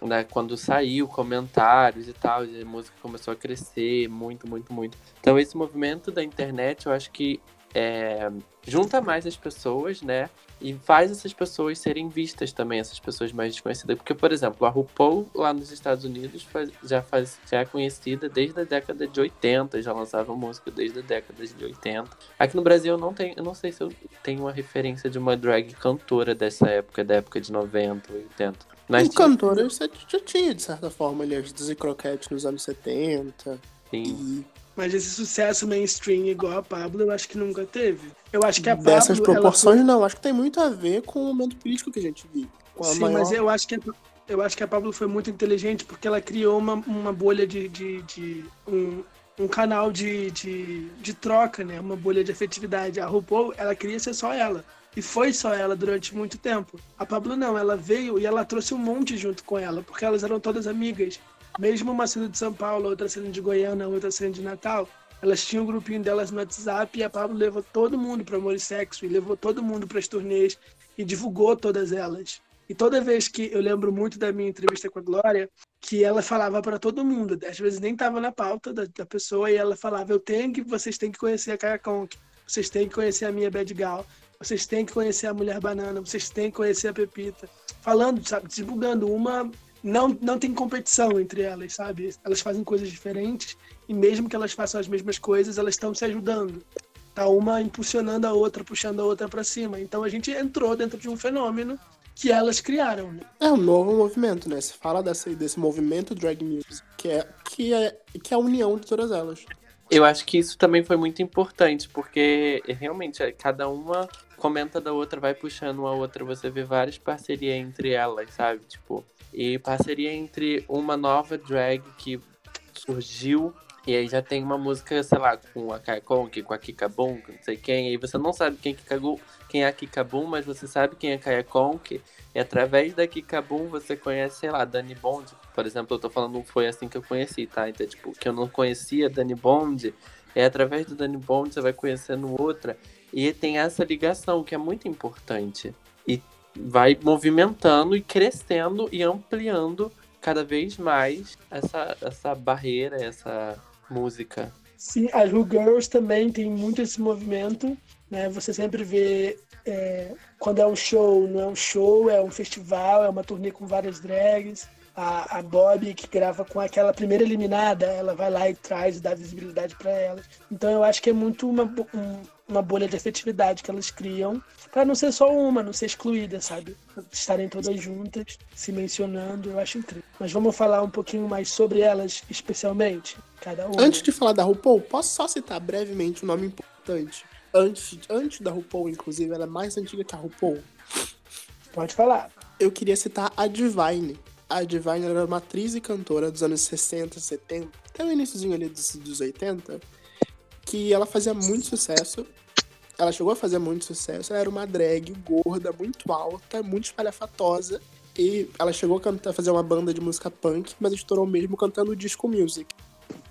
né? Quando saiu, comentários e tal, e a música começou a crescer muito, muito, muito. Então esse movimento da internet, eu acho que é, junta mais as pessoas, né? E faz essas pessoas serem vistas também, essas pessoas mais desconhecidas. Porque, por exemplo, a RuPaul lá nos Estados Unidos faz- já, faz, já é conhecida desde a década de 80, já lançava música desde a década de 80. Aqui no Brasil eu não tenho, eu não sei se eu tenho uma referência de uma drag cantora dessa época, da época de 90, 80. Mas o cantor eu já tinha, de certa forma, ali, as Dizzy Croquette nos anos 70. tinha, sim. E Mas esse sucesso mainstream igual a Pablo, eu acho que nunca teve. Eu acho que a Pablo. dessas proporções, não. Acho que tem muito a ver com o momento político que a gente vive. A Sim, maior... mas eu acho que a, eu acho que a Pablo foi muito inteligente porque ela criou uma, uma bolha de, de, de- um, um canal de, de, de troca, né? Uma bolha de afetividade. A RuPaul, ela queria ser só ela. E foi só ela durante muito tempo. A Pablo não, ela veio e ela trouxe um monte junto com ela, porque elas eram todas amigas. Mesmo uma sendo de São Paulo, outra sendo de Goiânia, outra sendo de Natal, elas tinham um grupinho delas no WhatsApp e a Pablo levou todo mundo para Amor e Sexo e levou todo mundo para as turnês e divulgou todas elas. E toda vez que eu lembro muito da minha entrevista com a Glória, que ela falava para todo mundo, às vezes nem estava na pauta da, da pessoa, e ela falava: Eu tenho que, vocês têm que conhecer a Kaya Conk, vocês têm que conhecer a minha Bad Gal. vocês têm que conhecer a Mulher Banana, vocês têm que conhecer a Pepita. Falando, sabe, divulgando uma. Não, não tem competição entre elas, sabe? Elas fazem coisas diferentes e mesmo que elas façam as mesmas coisas, elas estão se ajudando. Tá uma impulsionando a outra, puxando a outra para cima. Então a gente entrou dentro de um fenômeno que elas criaram, né? É um novo movimento, né? Se fala desse, desse movimento drag music, que é, que, é, que é a união de todas elas. Eu acho que isso também foi muito importante, porque realmente é, cada uma comenta da outra, vai puxando uma outra, você vê várias parcerias entre elas, sabe? Tipo, e parceria entre uma nova drag que surgiu e aí já tem uma música, sei lá, com a Kai Kong, com a Kika Boom, não sei quem. E aí você não sabe quem, Kika, quem é a Kika Boom, mas você sabe quem é a Kai Kong. E através da Kika Boom você conhece, sei lá, Dani Bond. Por exemplo, eu tô falando foi assim que eu conheci, tá? Então, tipo, que eu não conhecia Dani Bond. É através do Dani Bond você vai conhecendo outra. E tem essa ligação que é muito importante. E vai movimentando e crescendo e ampliando cada vez mais essa, essa barreira, essa música. Sim, as Who Girls também tem muito esse movimento, né? Você sempre vê é, quando é um show, não é um show, é um festival, é uma turnê com várias drags. A, a Bob, que grava com aquela primeira eliminada, ela vai lá e traz e dá visibilidade para elas. Então eu acho que é muito uma, um, uma bolha de afetividade que elas criam, para não ser só uma, não ser excluída, sabe? Estarem todas juntas, se mencionando, eu acho incrível. Mas vamos falar um pouquinho mais sobre elas, especialmente, cada uma. Antes de falar da RuPaul, posso só citar brevemente um nome importante? Antes, antes da RuPaul, inclusive, ela é mais antiga que a RuPaul. Pode falar. Eu queria citar a Divine. A Divine era uma atriz e cantora dos anos 60, 70, até o iníciozinho ali dos, dos 80, que ela fazia muito sucesso. Ela chegou a fazer muito sucesso. Ela era uma drag gorda, muito alta, muito espalhafatosa. E ela chegou a, cantar, fazer uma banda de música punk, mas estourou mesmo cantando disco music.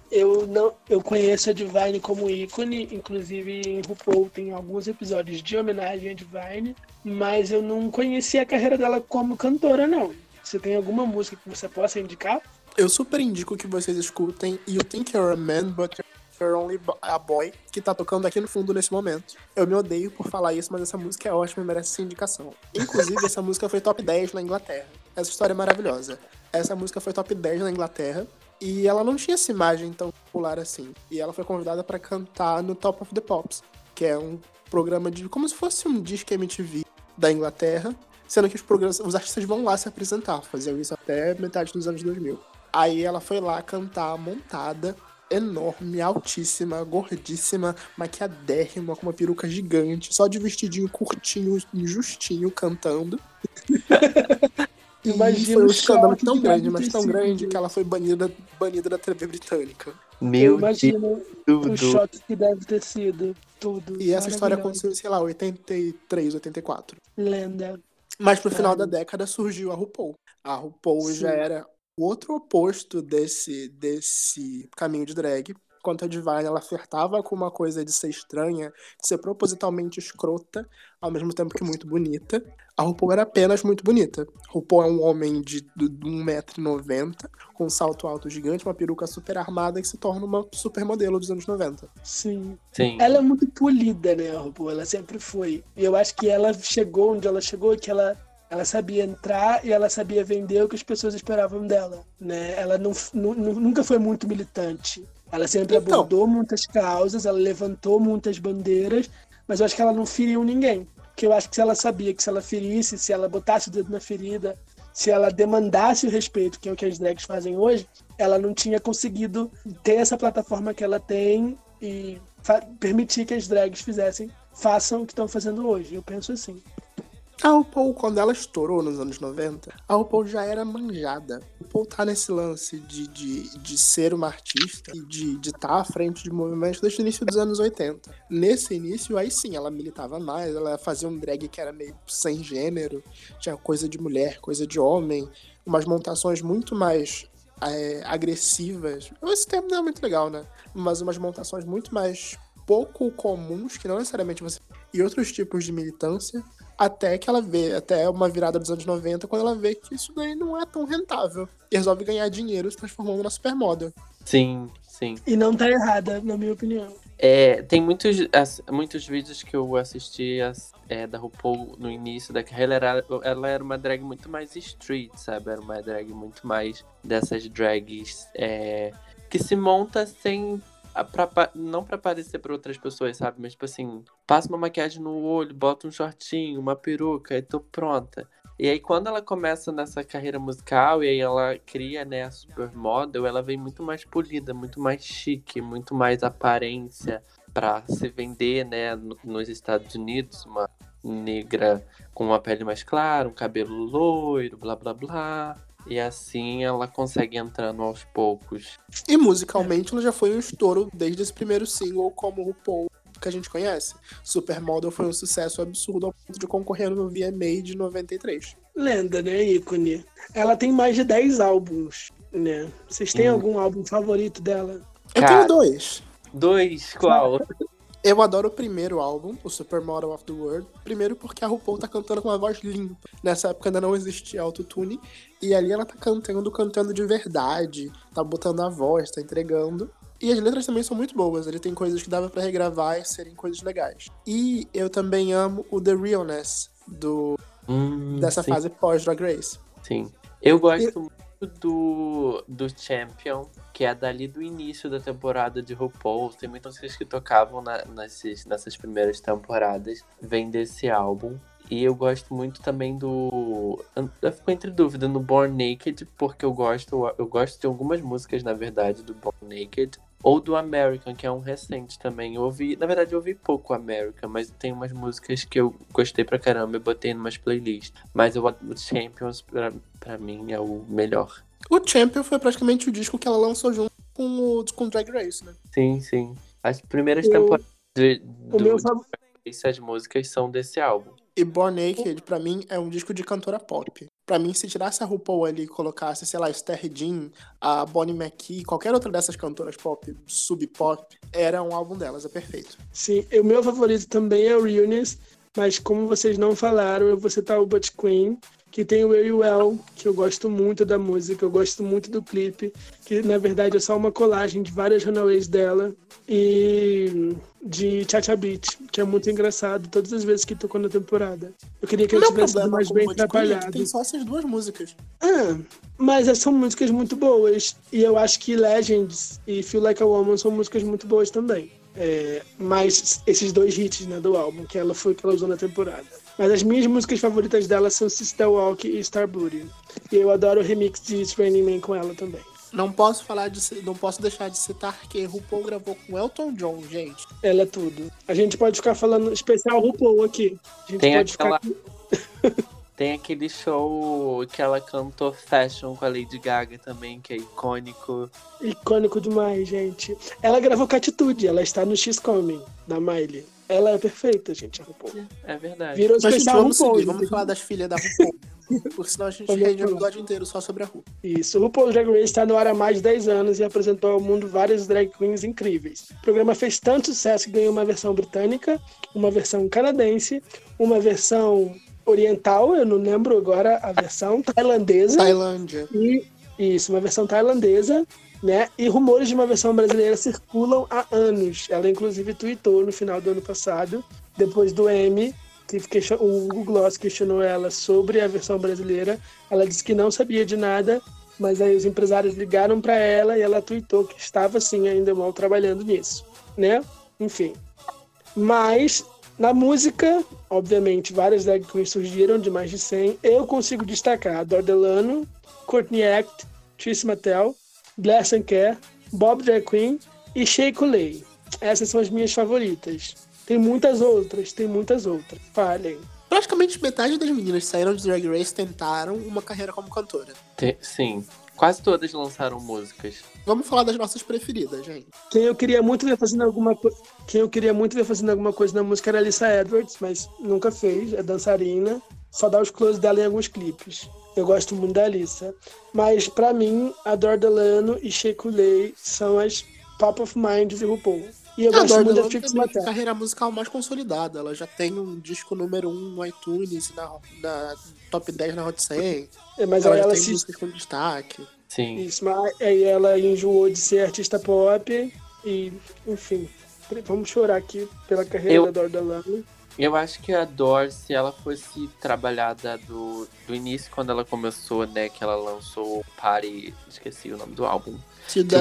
Eu não, eu conheço a Divine como ícone, inclusive em RuPaul tem alguns episódios de homenagem a Divine, mas eu não conhecia a carreira dela como cantora, não. Você tem alguma música que você possa indicar? Eu super indico que vocês escutem You Think You're a Man, But You're Only a Boy, que tá tocando aqui no fundo nesse momento. Eu me odeio por falar isso, mas essa música é ótima e merece essa indicação. Inclusive, essa música foi top 10 na Inglaterra. Essa história é maravilhosa. Essa música foi top 10 na Inglaterra e ela não tinha essa imagem tão popular assim. E ela foi convidada para cantar no Top of the Pops, que é um programa de. como se fosse um disco MTV da Inglaterra, sendo que os, programas, os artistas vão lá se apresentar. Faziam isso até metade dos anos 2000. Aí ela foi lá cantar montada, enorme, altíssima, gordíssima, maquiadérrima, com uma peruca gigante, só de vestidinho curtinho, justinho, cantando. Imagina foi um escândalo tão grande, mas tão grande que ela foi banida, banida da TV britânica. Meu Imagina Deus. o choque que deve ter sido. Tudo. E essa história aconteceu, sei lá, 83, 84. Lenda. Mas pro final da década surgiu a RuPaul. A RuPaul Sim. já era o outro oposto desse, desse caminho de drag. Enquanto a Divine ela flertava com uma coisa de ser estranha, de ser propositalmente escrota, ao mesmo tempo que muito bonita. A RuPaul era apenas muito bonita. RuPaul é um homem de, de 1,90m, com um salto alto gigante, uma peruca super armada que se torna uma supermodelo dos anos 90. Sim. Sim. Ela é muito polida, né, a RuPaul? Ela sempre foi. E eu acho que ela chegou onde ela chegou, que ela, ela sabia entrar e ela sabia vender o que as pessoas esperavam dela, né? Ela não, nu- nu- nunca foi muito militante. Ela sempre Então. abordou muitas causas, ela levantou muitas bandeiras, mas eu acho que ela não feriu ninguém. Porque eu acho que se ela sabia que se ela ferisse, se ela botasse o dedo na ferida, se ela demandasse o respeito, que é o que as drags fazem hoje, ela não tinha conseguido ter essa plataforma que ela tem e permitir que as drags fizessem, façam o que estão fazendo hoje. Eu penso assim. A RuPaul, quando ela estourou nos anos 90, a RuPaul já era manjada. A RuPaul tá nesse lance de, de, de ser uma artista e de estar à frente de movimentos desde o início dos anos 80. Nesse início, aí sim, ela militava mais, ela fazia um drag que era meio sem gênero, tinha coisa de mulher, coisa de homem, umas montações muito mais é, agressivas. Esse termo não é muito legal, né? Mas umas montações muito mais pouco comuns, que não necessariamente você. E outros tipos de militância até que ela vê, até uma virada dos anos 90, quando ela vê que isso daí não é tão rentável. E resolve ganhar dinheiro se transformando na supermodel. Sim, sim. E não tá errada, na minha opinião. É, tem muitos, as- muitos vídeos que eu assisti as- é, da RuPaul no início da carreira. Ela, ela era uma drag muito mais street, sabe? Era uma drag muito mais dessas drags é, que se monta sem. Pra não pra parecer pra outras pessoas, sabe? Mas, tipo assim, passa uma maquiagem no olho, bota um shortinho, uma peruca e tô pronta. E aí, quando ela começa nessa carreira musical e aí ela cria, né, a supermodel, ela vem muito mais polida, muito mais chique, muito mais aparência pra se vender, né, no- nos Estados Unidos, uma negra com uma pele mais clara, um cabelo loiro, blá blá blá. E assim ela consegue entrando aos poucos. E musicalmente ela já foi um estouro desde esse primeiro single como o RuPaul que a gente conhece. Supermodel foi um sucesso absurdo ao ponto de concorrer no VMA de 93. Lenda, né? Ícone. Ela tem mais de 10 álbuns, né? Vocês têm Hum. algum álbum favorito dela? Eu Cara. tenho dois. Dois, qual? Eu adoro o primeiro álbum, o Supermodel of the World. Primeiro porque a RuPaul tá cantando com uma voz limpa. Nessa época ainda não existia autotune. E ali ela tá cantando, cantando de verdade. Tá botando a voz, tá entregando. E as letras também são muito boas. Ele tem coisas que dava pra regravar e serem coisas legais. E eu também amo o The Realness do, Hum, dessa sim. fase pós-Drag Race. Sim. Eu gosto muito do, do Champion, que é dali do início da temporada de RuPaul. Tem muitas músicas que tocavam na, nesses, nessas primeiras temporadas. Vem desse álbum. E eu gosto muito também do. Eu fico entre dúvida no Born Naked, porque eu gosto. Eu gosto de algumas músicas, na verdade, do Born Naked. Ou do American, que é um recente também. Eu ouvi. Na verdade, eu ouvi pouco American, mas tem umas músicas que eu gostei pra caramba. Eu botei numas playlists. Mas o Champions, pra, pra mim, é o melhor. O Champion foi praticamente o disco que ela lançou junto com o com Drag Race, né? Sim, sim. As primeiras Eu- temporadas de, O do, meu fav- essas músicas são desse álbum. E Born Naked, pra mim, é um disco de cantora pop. Pra mim, se tirasse a RuPaul ali e colocasse, sei lá, Esther Jean, a Bonnie McKee, qualquer outra dessas cantoras pop, sub-pop, era um álbum delas, é perfeito. Sim, o meu favorito também é o Realness, mas como vocês não falaram, eu vou citar o Butch Queen, que tem o Very Well, que eu gosto muito da música, eu gosto muito do clipe, que na verdade é só uma colagem de várias runaways dela, e de Cha Cha Beat, que é muito engraçado todas as vezes que tocou na temporada. Eu queria que ele tivesse sido mais bem o Butch Queen é que atrapalhado. tem só essas duas músicas. Ah, mas são músicas muito boas. E eu acho que Legends e Feel Like a Woman são músicas muito boas também. É, mas esses dois hits né, do álbum, que ela foi que ela usou na temporada. Mas as minhas músicas favoritas dela são Sister Walk e Star Booty. E eu adoro o remix de It's Raining Man com ela também. Não posso falar de, não posso deixar de citar que RuPaul gravou com Elton John, gente. Ela é tudo. A gente pode ficar falando especial RuPaul aqui. A gente Tem pode aquela- ficar. Tem aquele show que ela cantou Fashion com a Lady Gaga também, que é icônico. Icônico demais, gente. Ela gravou com atitude, ela está no X Coming, da Miley. Ela é perfeita, gente, a RuPaul. É verdade. Virou Mas, gente, vamos RuPaul. seguir, vamos falar das filhas da RuPaul. Porque senão a gente rende o episódio inteiro só sobre a Ru. Isso, o RuPaul's Drag Race está no ar há mais de 10 anos e apresentou ao mundo várias drag queens incríveis. O programa fez tanto sucesso que ganhou uma versão britânica, uma versão canadense, uma versão oriental, eu não lembro agora a versão, tailandesa, Tailândia. e isso, uma versão tailandesa, né? E rumores de uma versão brasileira circulam há anos. Ela inclusive tweetou no final do ano passado, depois do M, que question- o Google Gloss questionou ela sobre a versão brasileira. Ela disse que não sabia de nada, mas aí os empresários ligaram para ela e ela tweetou que estava sim ainda mal trabalhando nisso, né? Enfim. Mas na música, obviamente, várias drag queens surgiram de mais de 100. Eu consigo destacar a Dor Delano, Courtney Act, Trish Mattel, Bless and Care, Bob Drag Queen e Shea Coulee. Essas são as minhas favoritas. Tem muitas outras, tem muitas outras. Falem. Praticamente metade das meninas que saíram de Drag Race tentaram uma carreira como cantora. Te- Sim. Quase todas lançaram músicas. Vamos falar das nossas preferidas, gente. Quem eu queria muito ver fazendo alguma coisa. Quem eu queria muito ver fazendo alguma coisa na música era a Alissa Edwards, mas nunca fez, é dançarina. Só dá os close dela em alguns clipes. Eu gosto muito da Alissa. Mas pra mim, a Dor Delano e Shea Coulee são as top of mind de RuPaul. E eu a gosto muito da Mattel. carreira musical mais consolidada. Ela já tem um disco número 1 no iTunes, na, na top 10 na Hot 100. É, Mas ela ela tem se músicas com destaque. Sim. Isso, mas aí ela enjoou de ser artista pop e, enfim. Vamos chorar aqui pela carreira Eu- da Dor Delano. Eu acho que a Dor, se ela fosse trabalhada do, do início, quando ela começou, né, que ela lançou o Party, esqueci o nome do álbum.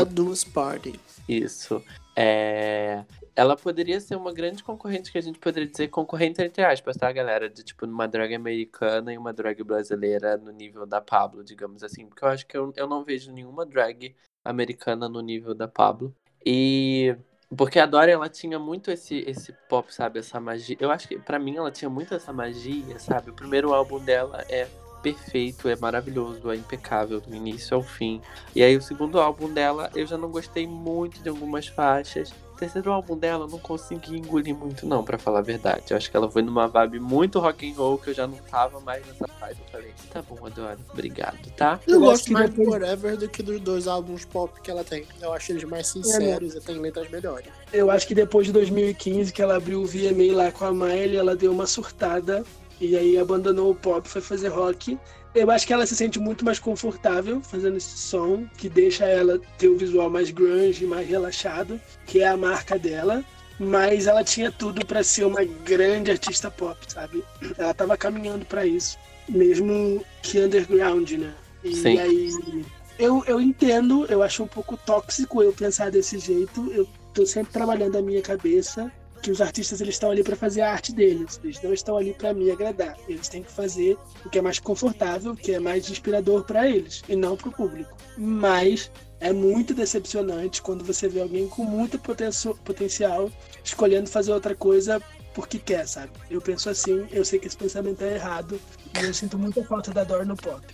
Duas Party. Isso. É, Ela poderia ser uma grande concorrente, que a gente poderia dizer concorrente entre aspas, tá, galera? De tipo, uma drag americana e uma drag brasileira no nível da Pablo, digamos assim. Porque eu acho que eu, eu não vejo nenhuma drag americana no nível da Pablo. E. Porque a Dora, ela tinha muito esse, esse pop, sabe? Essa magia. Eu acho que, pra mim, ela tinha muito essa magia, sabe? O primeiro álbum dela é perfeito, é maravilhoso, é impecável do início ao fim. E aí o segundo álbum dela, eu já não gostei muito de algumas faixas. O terceiro álbum dela, eu não consegui engolir muito não, pra falar a verdade. Eu acho que ela foi numa vibe muito rock and roll que eu já não tava mais nessa vibe. Eu falei, tá bom, Adoro, obrigado, tá? Eu, Eu gosto mais do Whatever do que dos dois álbuns pop que ela tem. Eu acho eles mais sinceros e tem letras melhores. Eu acho que depois de 2015, que ela abriu o VMA lá com a Miley, ela deu uma surtada. E aí abandonou o pop, foi fazer rock. Eu acho que ela se sente muito mais confortável fazendo esse som, que deixa ela ter o visual mais grunge, mais relaxado, que é a marca dela. Mas ela tinha tudo pra ser uma grande artista pop, sabe? Ela tava caminhando pra isso, mesmo que underground, né? E Sim. aí eu, eu entendo, eu acho um pouco tóxico eu pensar desse jeito. Eu tô sempre trabalhando a minha cabeça que os artistas eles estão ali para fazer a arte deles. Eles não estão ali para me agradar. Eles têm que fazer o que é mais confortável, o que é mais inspirador para eles e não para o público. Mas é muito decepcionante quando você vê alguém com muito potencio- potencial escolhendo fazer outra coisa porque quer, sabe? Eu penso assim, eu sei que esse pensamento é errado e eu sinto muita falta da Dor no pop.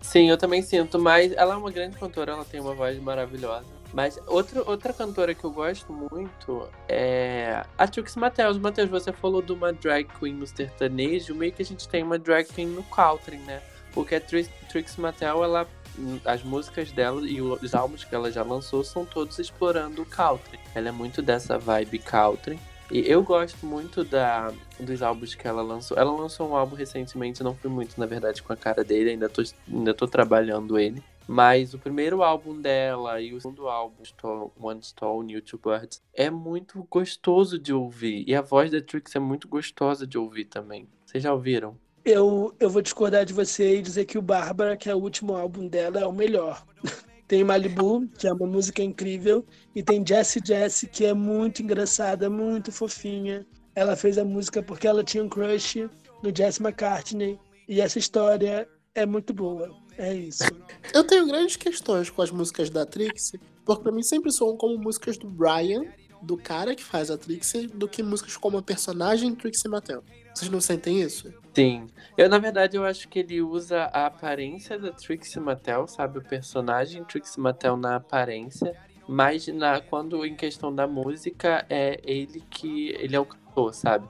Sim, eu também sinto, mas ela é uma grande cantora, ela tem uma voz maravilhosa. Mas outra, outra cantora que eu gosto muito é a Trix Matheus. Matheus, você falou de uma drag queen no sertanejo, meio que a gente tem uma drag queen no country, né? Porque a Trix, Trix Mattel, ela, as músicas dela e os álbuns que ela já lançou são todos explorando o country. Ela é muito dessa vibe country. E eu gosto muito da, dos álbuns que ela lançou. Ela lançou um álbum recentemente, não fui muito, na verdade, com a cara dele, ainda tô, ainda tô trabalhando ele. Mas o primeiro álbum dela e o segundo álbum, One Stone o Two Birds, é muito gostoso de ouvir. E a voz da Trix é muito gostosa de ouvir também. Vocês já ouviram? Eu, eu vou discordar de você e dizer que o Bárbara, que é o último álbum dela, é o melhor. Tem Malibu, que é uma música incrível, e tem Jessie Jessie, que é muito engraçada, muito fofinha. Ela fez a música porque ela tinha um crush no Jesse McCartney, e essa história é muito boa. É isso. Eu tenho grandes questões com as músicas da Trixie, porque pra mim sempre soam como músicas do Brian, do cara que faz a Trixie, do que músicas como a personagem Trixie Mattel. Vocês não sentem isso? Sim. Eu, na verdade, eu acho que ele usa a aparência da Trixie Mattel, sabe? O personagem Trixie Mattel na aparência. Mas na, quando em questão da música, é ele que. Ele é o cantor, sabe?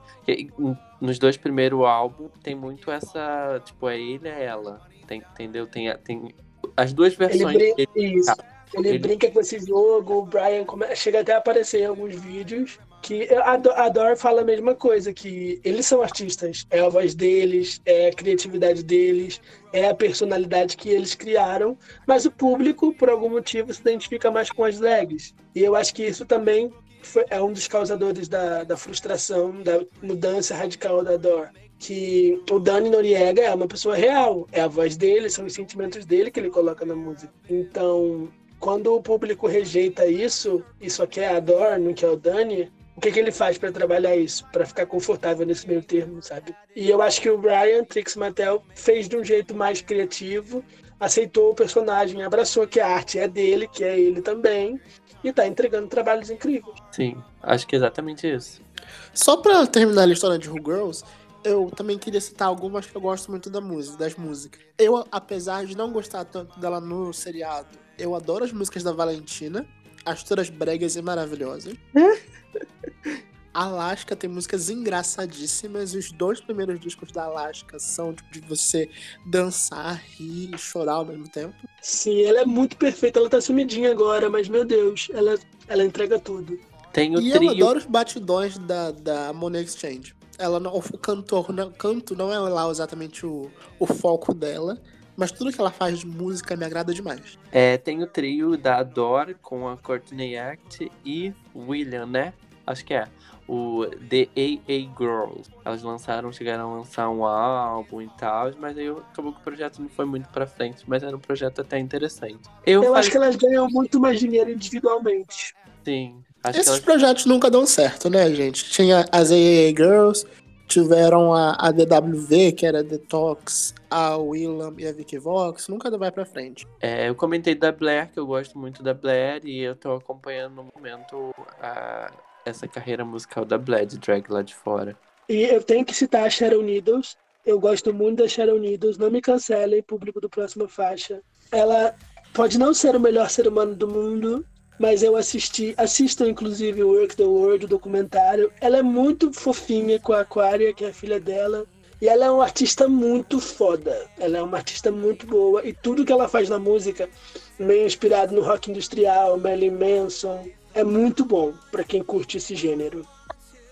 Nos dois primeiros álbuns tem muito essa. Tipo, é ele é ela. Tem, entendeu? Tem, tem as duas Ele versões brinca, dele. isso. Ele, Ele- brinca com esse jogo, o Brian come- chega até a aparecer em alguns vídeos. Que a Do- a Dor fala a mesma coisa, que eles são artistas, é a voz deles, é a criatividade deles, é a personalidade que eles criaram, mas o público, por algum motivo, se identifica mais com as drags. E eu acho que isso também foi- é um dos causadores da, da frustração, da mudança radical da Dor. Que o Dani Noriega é uma pessoa real, é a voz dele, são os sentimentos dele que ele coloca na música. Então, quando o público rejeita isso, e só quer a Dor, não quer o Dani, o que, que ele faz para trabalhar isso? Para ficar confortável nesse meio termo, sabe? E eu acho que o Brian Trix Mattel fez de um jeito mais criativo, aceitou o personagem, abraçou que a arte é dele, que é ele também, e tá entregando trabalhos incríveis. Sim, acho que é exatamente isso. Só pra terminar a história de Who Girls, eu também queria citar algumas que eu gosto muito da música, das músicas. Eu, apesar de não gostar tanto dela no seriado, eu adoro as músicas da Valentina, as todas bregas e maravilhosas. Alaska tem músicas engraçadíssimas. Os dois primeiros discos da Alaska são tipo, de você dançar, rir e chorar ao mesmo tempo. Sim, ela é muito perfeita, ela tá sumidinha agora, mas meu Deus, ela, ela entrega tudo. Tem o e eu trio. adoro os batidões da, da Money Exchange. Ela não, o cantor, não, canto não é lá exatamente o, o foco dela, mas tudo que ela faz de música me agrada demais. É, tem o trio da Adore com a Courtney Act e William, né? Acho que é. O The AA Girls. Elas lançaram, chegaram a lançar um álbum e tal, mas aí acabou que o projeto não foi muito pra frente, mas era um projeto até interessante. Eu, falei, acho que elas ganham muito mais dinheiro individualmente. sim. Acho Esses elas... projetos nunca dão certo, né, gente? Tinha as AA Girls, tiveram a, a DWV, que era Detox, a Willam e a Vicky Vox, nunca vai pra frente. É, eu comentei da Blair, que eu gosto muito da Blair, e eu tô acompanhando no momento a- essa carreira musical da Blair, de drag lá de fora. E eu tenho que citar a Sharon Needles. Eu gosto muito da Sharon Needles. Não me cancelem, público do Próxima Faixa. Ela pode não ser o melhor ser humano do mundo, mas eu assisti, assistam inclusive o Work the World, o documentário. Ela é muito fofinha com a Aquaria, que é a filha dela. E ela é uma artista muito foda. Ela é uma artista muito boa. E tudo que ela faz na música, meio inspirado no rock industrial, Marilyn Manson, é muito bom pra quem curte esse gênero.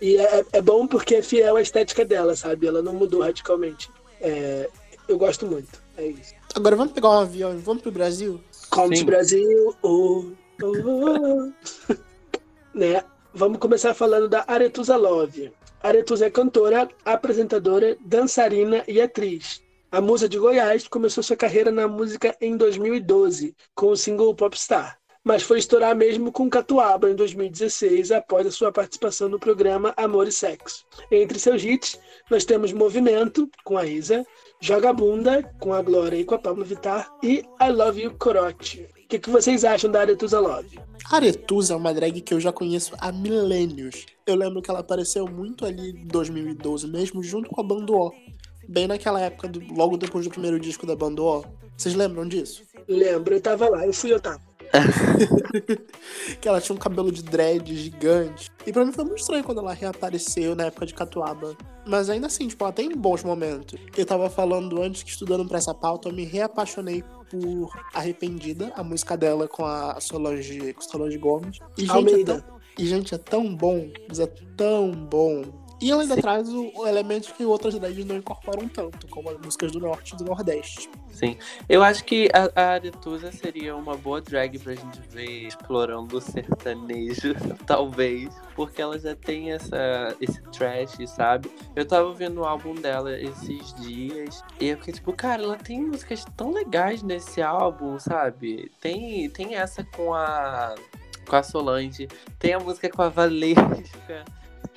E é, é bom porque é fiel à estética dela, sabe? Ela não mudou radicalmente. É, eu gosto muito. É isso. Agora vamos pegar um avião e vamos pro Brasil? Come Sim. Brasil. Oh. né? Vamos começar falando da Aretusa Love. Aretusa é cantora, apresentadora, dançarina e atriz. A musa de Goiás começou sua carreira na música em 2012, com o single Popstar, mas foi estourar mesmo com Catuaba em 2016, após a sua participação no programa Amor e Sexo. Entre seus hits, nós temos Movimento, com a Isa, Joga Bunda, com a Glória e com a Pablo Vittar, e I Love You Corote. O que, que vocês acham da Aretusa Love? Aretusa é uma drag que eu já conheço há milênios. Eu lembro que ela apareceu muito ali em 2012 mesmo, junto com a Bando O. Bem naquela época, do- logo depois do primeiro disco da Bando O. Vocês lembram disso? Lembro, eu tava lá, eu fui, eu tava. que ela tinha um cabelo de dread gigante. E pra mim foi muito estranho quando ela reapareceu na época de Catuaba. Mas ainda assim, tipo, ela tem bons momentos. Eu tava falando antes que estudando pra essa pauta, eu me reapaixonei por Arrependida, a música dela com a Solange, com Solange Gomes. E gente, é tão, e, gente, é tão bom, mas é tão bom. E ela ainda Sim. traz o, o elemento que outras drags não incorporam tanto, como as músicas do Norte e do Nordeste. Sim. Eu acho que a, a Aretusa seria uma boa drag pra gente ver explorando o sertanejo, talvez. Porque ela já tem essa, esse trash, sabe? Eu tava ouvindo o álbum dela esses dias e eu fiquei tipo, cara, ela tem músicas tão legais nesse álbum, sabe? Tem, tem essa com a. com a Solange, tem a música com a Valesca.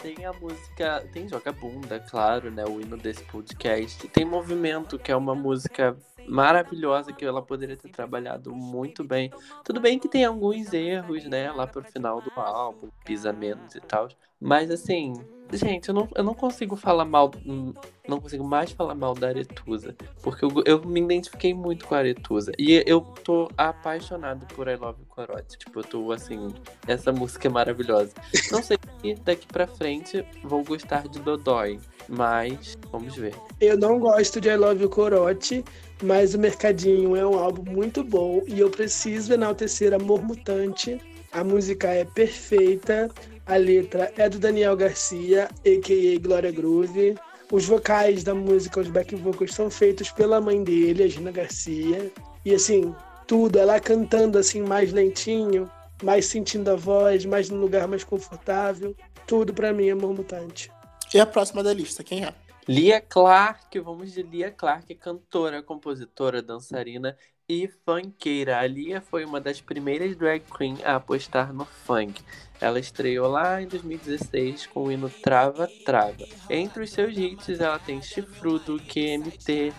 Tem a música. Tem Joga Bunda, claro, né? O hino desse podcast. Tem Movimento, que é uma música maravilhosa que ela poderia ter trabalhado muito bem. Tudo bem que tem alguns erros, né? Lá pro final do álbum, pisa menos e tal. Mas assim, gente, eu não, eu não consigo falar mal. hum, Não consigo mais falar mal da Aretusa. Porque eu, eu me identifiquei muito com a Aretusa. E eu tô apaixonado por I Love Corote. Tipo, eu tô assim. Essa música é maravilhosa. Não sei se daqui pra frente vou gostar de Dodói. Mas vamos ver. Eu não gosto de I Love Corote, mas o Mercadinho é um álbum muito bom e eu preciso enaltecer Amor Mutante. A música é perfeita, a letra é do Daniel Garcia, a.k.a. Glória Groove. Os vocais da música, os back vocals, são feitos pela mãe dele, a Gina Garcia. E assim, tudo, ela cantando assim mais lentinho, mais sentindo a voz, mais num lugar mais confortável. Tudo pra mim é Amor Mutante. E a próxima da lista, quem é? Lia Clark, vamos de Lia Clark, cantora, compositora, dançarina e funkeira. A Lia foi uma das primeiras drag queen a apostar no funk. Ela estreou lá em 2016 com o hino Trava Trava. Entre os seus hits, ela tem Chifrudo, QMT,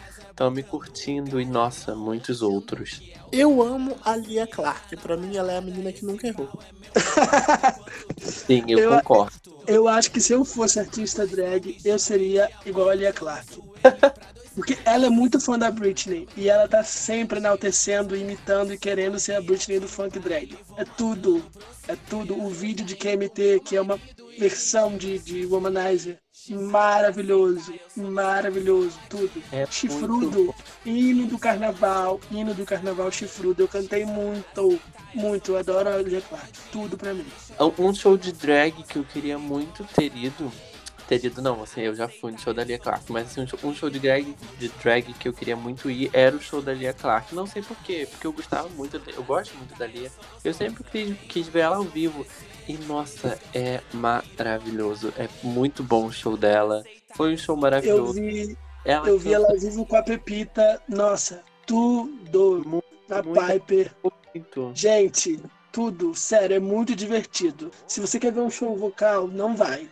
Me Curtindo e, nossa, muitos outros. Eu amo a Lia Clark. Pra mim, ela é a menina que nunca errou. Sim, eu, Eu- concordo. Eu acho que se eu fosse artista drag, eu seria igual a Lia Clark. Porque ela é muito fã da Britney e ela tá sempre enaltecendo, imitando e querendo ser a Britney do funk drag. É tudo. É tudo. O vídeo de QMT, que é uma versão de, de Womanizer, maravilhoso. Maravilhoso. Tudo. É Chifrudo. Hino do carnaval. Hino do carnaval chifrudo. Eu cantei muito. Muito. Eu adoro a Clark. Tudo pra mim. Um show de drag que eu queria muito ter ido ter ido, não, assim, eu já fui no show da Lia Clark, mas assim, um show, um show de, drag, de drag que eu queria muito ir era o show da Lia Clark. Não sei porquê, porque eu gostava muito, eu gosto muito da Lia. Eu sempre quis, quis ver ela ao vivo. E nossa, é maravilhoso. É muito bom o show dela. Foi um show Eu maravilhoso. vi, ela eu vi ela ao vivo com a Pepita. Nossa, tudo. Muito, muito. Piper. muito. Gente, tudo. Sério, é muito divertido. Se você quer ver um show vocal, não vai.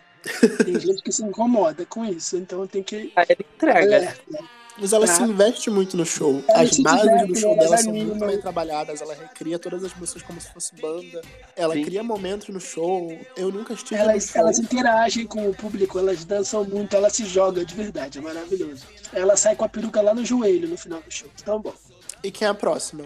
Tem gente que se incomoda com isso, então tem que. Ah, Ela entrega. Alerta. Mas ela Tá. se investe muito no show. Ela As se bases diverte, do show ela dela são anima. muito bem trabalhadas. Ela recria todas as músicas como se fosse banda. Ela Sim. cria momentos no show. Eu nunca estive no Elas, show. elas interagem com o público, elas dançam muito, ela se joga de verdade, é maravilhoso. Ela sai com a peruca lá no joelho no final do show. Tão bom. E quem é a próxima?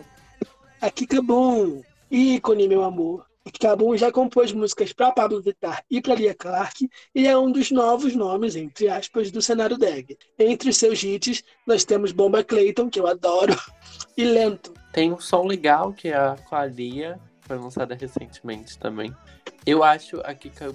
A Kika Boom, ícone, meu amor. Kika Boom já compôs músicas para Pablo Vittar e para Lia Clark e é um dos novos nomes, entre aspas, do cenário drag. Entre os seus hits, nós temos Bomba Clayton, que eu adoro, e Lento. Tem um som legal que é a com a Lia, foi lançada recentemente também. Eu acho a Kika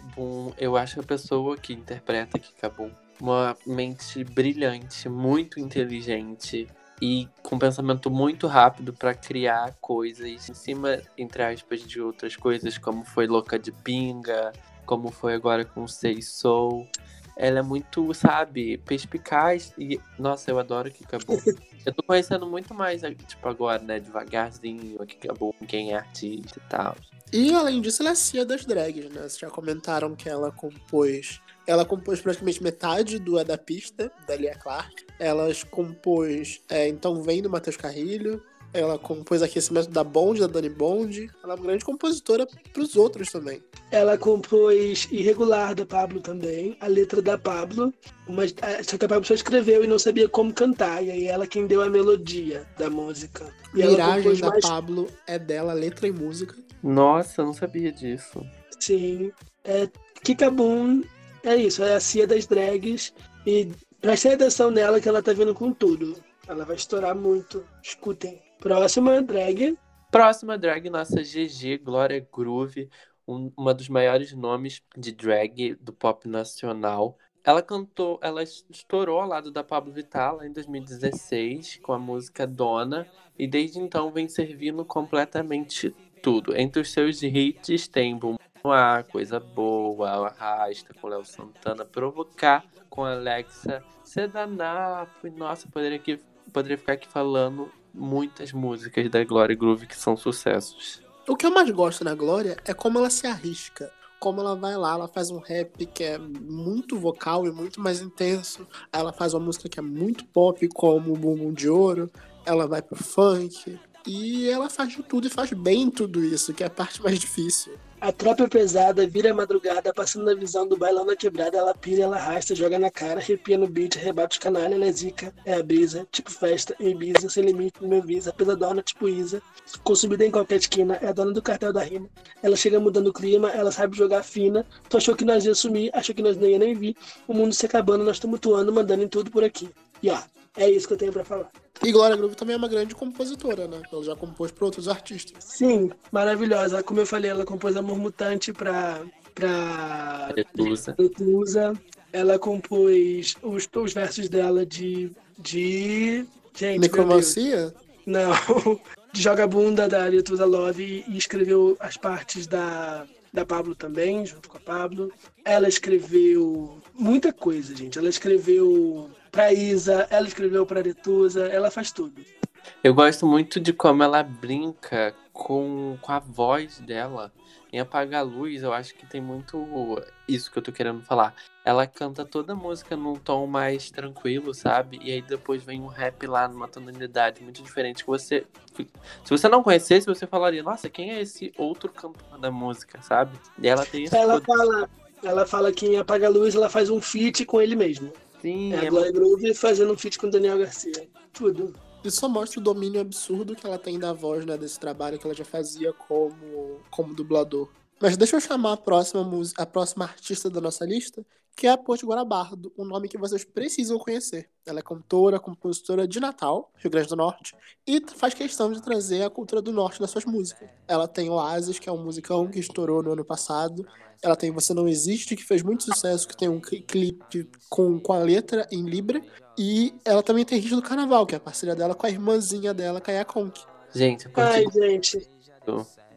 eu acho a pessoa que interpreta a Kika uma mente brilhante, muito inteligente e com pensamento muito rápido para criar coisas em cima, entre aspas, de outras coisas, como foi Louca de Pinga, como foi agora com Sei Soul. Ela é muito, sabe, perspicaz e, nossa, eu adoro a Kika Boom. Eu tô conhecendo muito mais, tipo, agora, né, devagarzinho, a Kika Boom, quem é artista e tal. E além disso, ela é cia das drags, né? Vocês já comentaram que ela compôs. Ela compôs praticamente metade do É da Pista, da Lia Clark. Ela compôs é, Então Vem do Matheus Carrilho. Ela compôs Aquecimento da Bond, da Dani Bond. Ela é uma grande compositora pros outros também. Ela compôs Irregular da Pablo também, a letra da Pablo, mas ah, só que a Pablo só escreveu e não sabia como cantar, e aí ela quem deu a melodia da música. E Miragem da mais Pablo é dela, letra e música. Nossa, eu não sabia disso. Sim. É, Kika Boom é isso, é a cia das drags. E prestem atenção nela que ela tá vindo com tudo. Ela vai estourar muito. Escutem. Próxima drag. Próxima drag, nossa GG, Glória Groove, um, uma dos maiores nomes de drag do pop nacional. Ela cantou, ela estourou ao lado da Pablo Vittar em 2016 com a música Dona e desde então vem servindo completamente tudo. Entre os seus hits tem Bum A, Coisa Boa, Arrasta com Léo Santana, Provocar com Alexa, Sedanapo. E nossa, poderia, aqui, poderia ficar aqui falando muitas músicas da Glória Groove que são sucessos. O que eu mais gosto na Glória é como ela se arrisca. Como ela vai lá, ela faz um rap que é muito vocal e muito mais intenso. Ela faz uma música que é muito pop, como o Bumbum de Ouro. Ela vai pro funk. E ela faz de tudo e faz bem tudo isso, que é a parte mais difícil. A tropa é pesada, vira madrugada, passando na visão do bailão da quebrada, ela pira, ela arrasta, joga na cara, arrepia no beat, rebate os canalha, ela é zica, é a brisa, tipo festa, em Ibiza, sem limite no meu visa, pesadona, tipo Isa, consumida em qualquer esquina, é a dona do cartel da rima. Ela chega mudando o clima, ela sabe jogar fina, tu achou que nós ia sumir, achou que nós nem ia nem vir, o mundo se acabando, nós tumultuando, mandando em tudo por aqui. E ó, é isso que eu tenho pra falar. E Glória Groove também é uma grande compositora, né? Ela já compôs para outros artistas. Sim, maravilhosa. Como eu falei, ela compôs Amor Mutante pra. Aretusa. Reclusa. Ela compôs os, os versos dela de. de. Gente. Necromancia? Não. De Joga Bunda da Aretusa Love e escreveu as partes da, da Pablo também, junto com a Pablo. Ela escreveu muita coisa, gente. Ela escreveu pra Isa, ela escreveu pra Aretusa, ela faz tudo. Eu gosto muito de como ela brinca com, com a voz dela. Em Apagar a Luz, eu acho que tem muito isso que eu tô querendo falar. Ela canta toda a música num tom mais tranquilo, sabe? E aí depois vem um rap lá numa tonalidade muito diferente. Que você, se você não conhecesse, você falaria: Nossa, quem é esse outro cantor da música, sabe? E ela tem isso. Ela fala, ela fala que em Apaga a Luz ela faz um feat com ele mesmo. Sim, É a é Glória Groove fazendo um feat com o Daniel Garcia. Tudo. Isso só mostra o domínio absurdo que ela tem da voz, né? Desse trabalho que ela já fazia como, como dublador. Mas deixa eu chamar a próxima, música, a próxima artista da nossa lista, que é a Potiguara Bardo, um nome que vocês precisam conhecer. Ela é cantora, compositora de Natal, Rio Grande do Norte, e faz questão de trazer a cultura do Norte nas suas músicas. Ela tem Oasis, que é um musicão que estourou no ano passado. Ela tem Você Não Existe, que fez muito sucesso, que tem um clipe com, com a letra em Libra. E ela também tem Ritmo do Carnaval, que é a parceria dela com a irmãzinha dela, Kaya Conk. Gente, Ai, gente.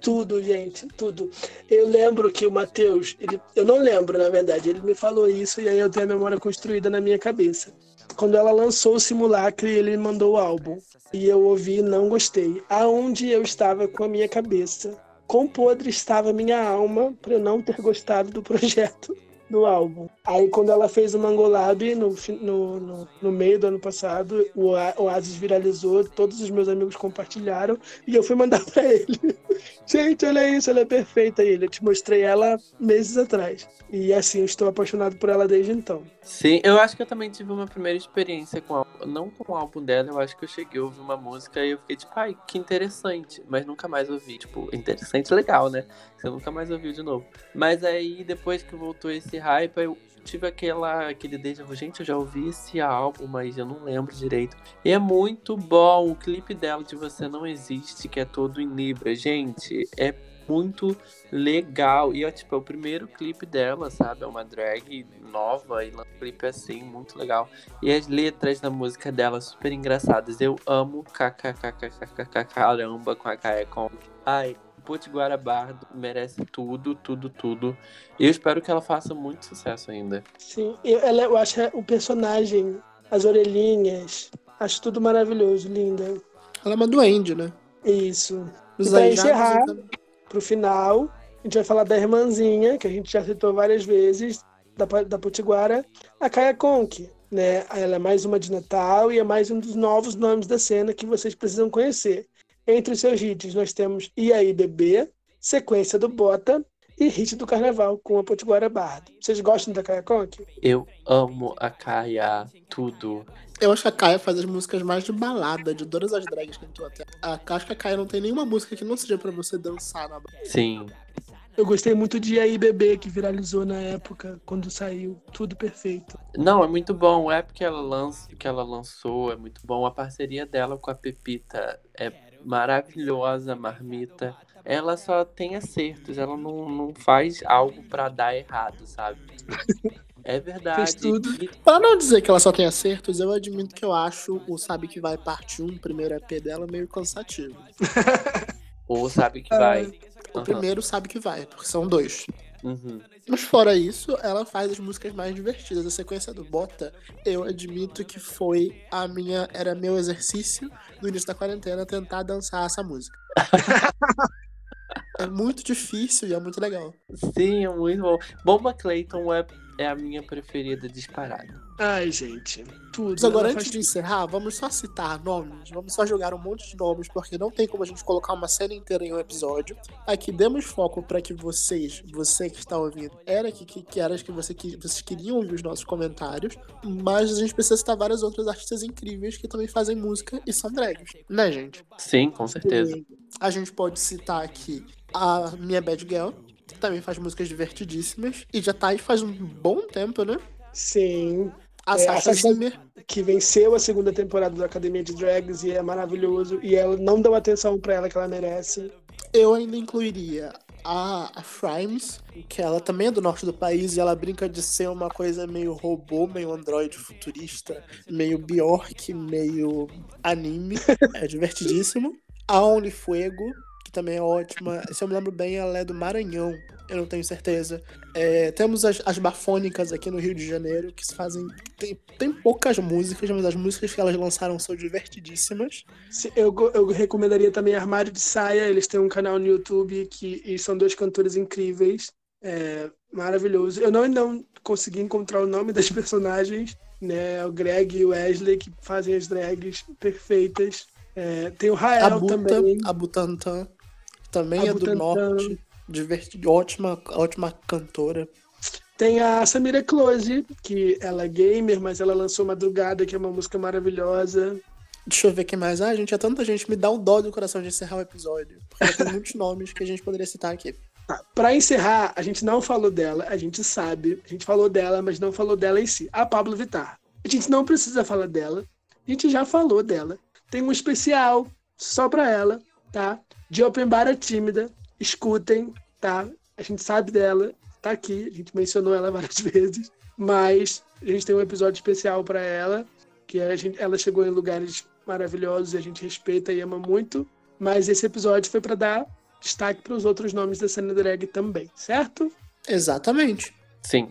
Tudo, gente, tudo. Eu lembro que o Matheus, ele, eu não lembro, na verdade, ele me falou isso e aí eu tenho a memória construída na minha cabeça. Quando ela lançou o Simulacre, ele mandou o álbum. E eu ouvi e não gostei. Aonde eu estava com a minha cabeça? Quão podre estava minha alma para eu não ter gostado do projeto do álbum. Aí quando ela fez o Mangolab no, no, no, no, meio do ano passado, o Oasis viralizou, todos os meus amigos compartilharam e eu fui mandar para ele. Gente, olha isso, ela é perfeita. E ele, eu te mostrei ela meses atrás. E assim, eu estou apaixonado por ela desde então. Sim, eu acho que eu também tive uma primeira experiência com a, não com o álbum dela, eu acho que eu cheguei a ouvir uma música e eu fiquei tipo, ai, que interessante, mas nunca mais ouvi. Tipo, interessante, legal, né? Você nunca mais ouviu de novo. Mas aí, depois que voltou esse hype, eu tive aquela, aquele déjà vu, gente, eu já ouvi esse álbum, mas eu não lembro direito. E é muito bom, o clipe dela de Você Não Existe, que é todo em Libra, gente, é muito legal. E é tipo, é o primeiro clipe dela, sabe? É uma drag nova e um clipe assim, muito legal. E as letras da música dela super engraçadas. Eu amo kkkkkk caramba com a Kaya Kong. Ai, Potiguara Bardo merece tudo, tudo, tudo. E eu espero que ela faça muito sucesso ainda. Sim, eu, ela, eu acho o personagem, as orelhinhas, acho tudo maravilhoso, linda. Ela é uma duende, né? Isso. Os e pra encerrar, pro final, a gente vai falar da irmãzinha, que a gente já citou várias vezes, da, da Potiguara, a Kaya Conk. Né? Ela é mais uma de Natal e é mais um dos novos nomes da cena que vocês precisam conhecer. Entre os seus hits, nós temos E aí Bebê, Sequência do Bota e Hit do Carnaval com a Potiguara Bardo. Vocês gostam da Kaya Conk? Eu amo a Kaya, tudo. Eu acho que a Kaya faz as músicas mais de balada de todas as drags que eu até. Acho que a Kaya não tem nenhuma música que não seja para você dançar na Sim. Eu gostei muito de Aí Bebê, que viralizou na época, quando saiu. Tudo perfeito. Não, é muito bom. O app que ela, lança, que ela lançou é muito bom. A parceria dela com a Pepita é maravilhosa, Marmita. Ela só tem acertos, ela não, não faz algo para dar errado, sabe? É verdade. Fez tudo. Pra não dizer que ela só tem acertos, eu admito que eu acho o Sabe Que Vai parte 1, primeiro EP dela, meio cansativo. Ou Sabe Que Vai. O uhum. primeiro Sabe Que Vai, porque são dois. Uhum. Mas fora isso, ela faz as músicas mais divertidas. A sequência do Bota, eu admito que foi a minha. Era meu exercício no início da quarentena tentar dançar essa música. é muito difícil e é muito legal. Sim, é muito bom. Bomba Clayton é é a minha preferida disparada. Ai, gente, tudo. Mas agora, antes de encerrar, vamos só citar nomes, vamos só jogar um monte de nomes, porque não tem como a gente colocar uma série inteira em um episódio. Aqui demos foco para que vocês, você que está ouvindo, era que, que, que era que, você, que vocês queriam ouvir os nossos comentários, mas a gente precisa citar várias outras artistas incríveis que também fazem música e são drags, né, gente? Sim, com certeza. E a gente pode citar aqui a minha Bad Girl, também faz músicas divertidíssimas. E já tá aí faz um bom tempo, né? Sim. A é, Sasha Zimmer. Que venceu a segunda temporada da Academia de Drags e é maravilhoso. E ela não deu atenção para ela que ela merece. Eu ainda incluiria a, a Frimes, que ela também é do norte do país e ela brinca de ser uma coisa meio robô, meio androide futurista, meio Bjork, meio anime. é divertidíssimo. A Only Fuego, que também é ótima. Se eu me lembro bem, ela é do Maranhão, eu não tenho certeza. É, temos as, as bafônicas aqui no Rio de Janeiro, que fazem. Tem, tem poucas músicas, mas as músicas que elas lançaram são divertidíssimas. Eu, eu recomendaria também Armário de Saia, eles têm um canal no YouTube que e são dois cantores incríveis. É, maravilhoso. Eu não, não consegui encontrar o nome das personagens, né? O Greg e o Wesley, que fazem as drags perfeitas. É, tem o Rael a Buta, também. A Butantan também é do norte. Divertido, ótima, ótima cantora. Tem a Samira Close, que ela é gamer, mas ela lançou Madrugada, que é uma música maravilhosa. Deixa eu ver quem mais. Ah, gente, é tanta gente. Me dá um dó do coração de encerrar o episódio. Porque tem muitos nomes que a gente poderia citar aqui. Tá, pra encerrar, a gente não falou dela, a gente sabe, a gente falou dela, mas não falou dela em si. A Pablo Vittar. A gente não precisa falar dela, a gente já falou dela. Tem um especial só pra ela, tá? De Open Bar é tímida. Escutem, tá? A gente sabe dela, tá aqui, a gente mencionou ela várias vezes, mas a gente tem um episódio especial para ela, que a gente, ela chegou em lugares maravilhosos e a gente respeita e ama muito, mas esse episódio foi para dar destaque para os outros nomes da cena drag também, certo? Exatamente. Sim.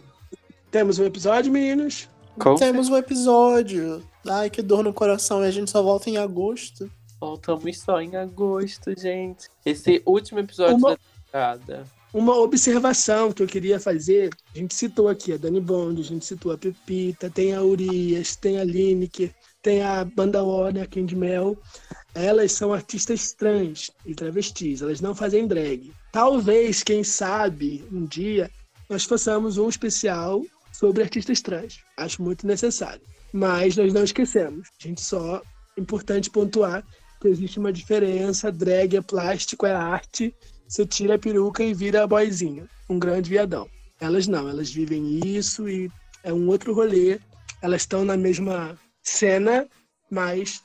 Temos um episódio, meninos. Com Temos um episódio. Ai, que dor no coração. E a gente só volta em agosto. Voltamos só em agosto, gente. Esse último episódio Uma- da temporada. Uma observação que eu queria fazer, a gente citou aqui a Dani Bond, a gente citou a Pepita, tem a Urias, tem a Lineker, tem a Banda Warner, a Candy Mel. Elas são artistas trans e travestis, elas não fazem drag. Talvez, quem sabe, um dia nós façamos um especial sobre artistas trans. Acho muito necessário. Mas nós não esquecemos. A gente só, importante pontuar que existe uma diferença, drag é plástico, é arte, você tira a peruca e vira boyzinho, um grande viadão. Elas não, elas vivem isso e é um outro rolê. Elas estão na mesma cena, mas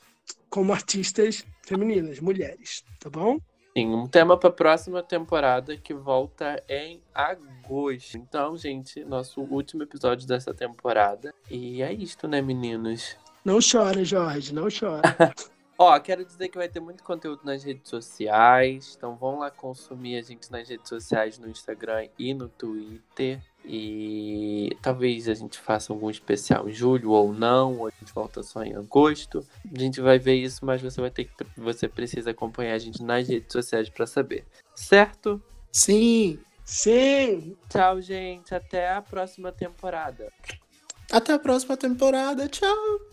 como artistas femininas, mulheres, tá bom? Sim, um tema para a próxima temporada que volta em agosto. Então, gente, nosso último episódio dessa temporada. E é isto, né, meninos? Não chora, Jorge, não chora. Ó, quero dizer que vai ter muito conteúdo nas redes sociais. Então vão lá consumir a gente nas redes sociais, no Instagram e no Twitter. E talvez a gente faça algum especial em julho ou não, ou a gente volta só em agosto. A gente vai ver isso, mas você vai ter que você precisa acompanhar a gente nas redes sociais para saber. Certo? Sim. Sim! Tchau, gente. Até a próxima temporada. Até a próxima temporada. Tchau.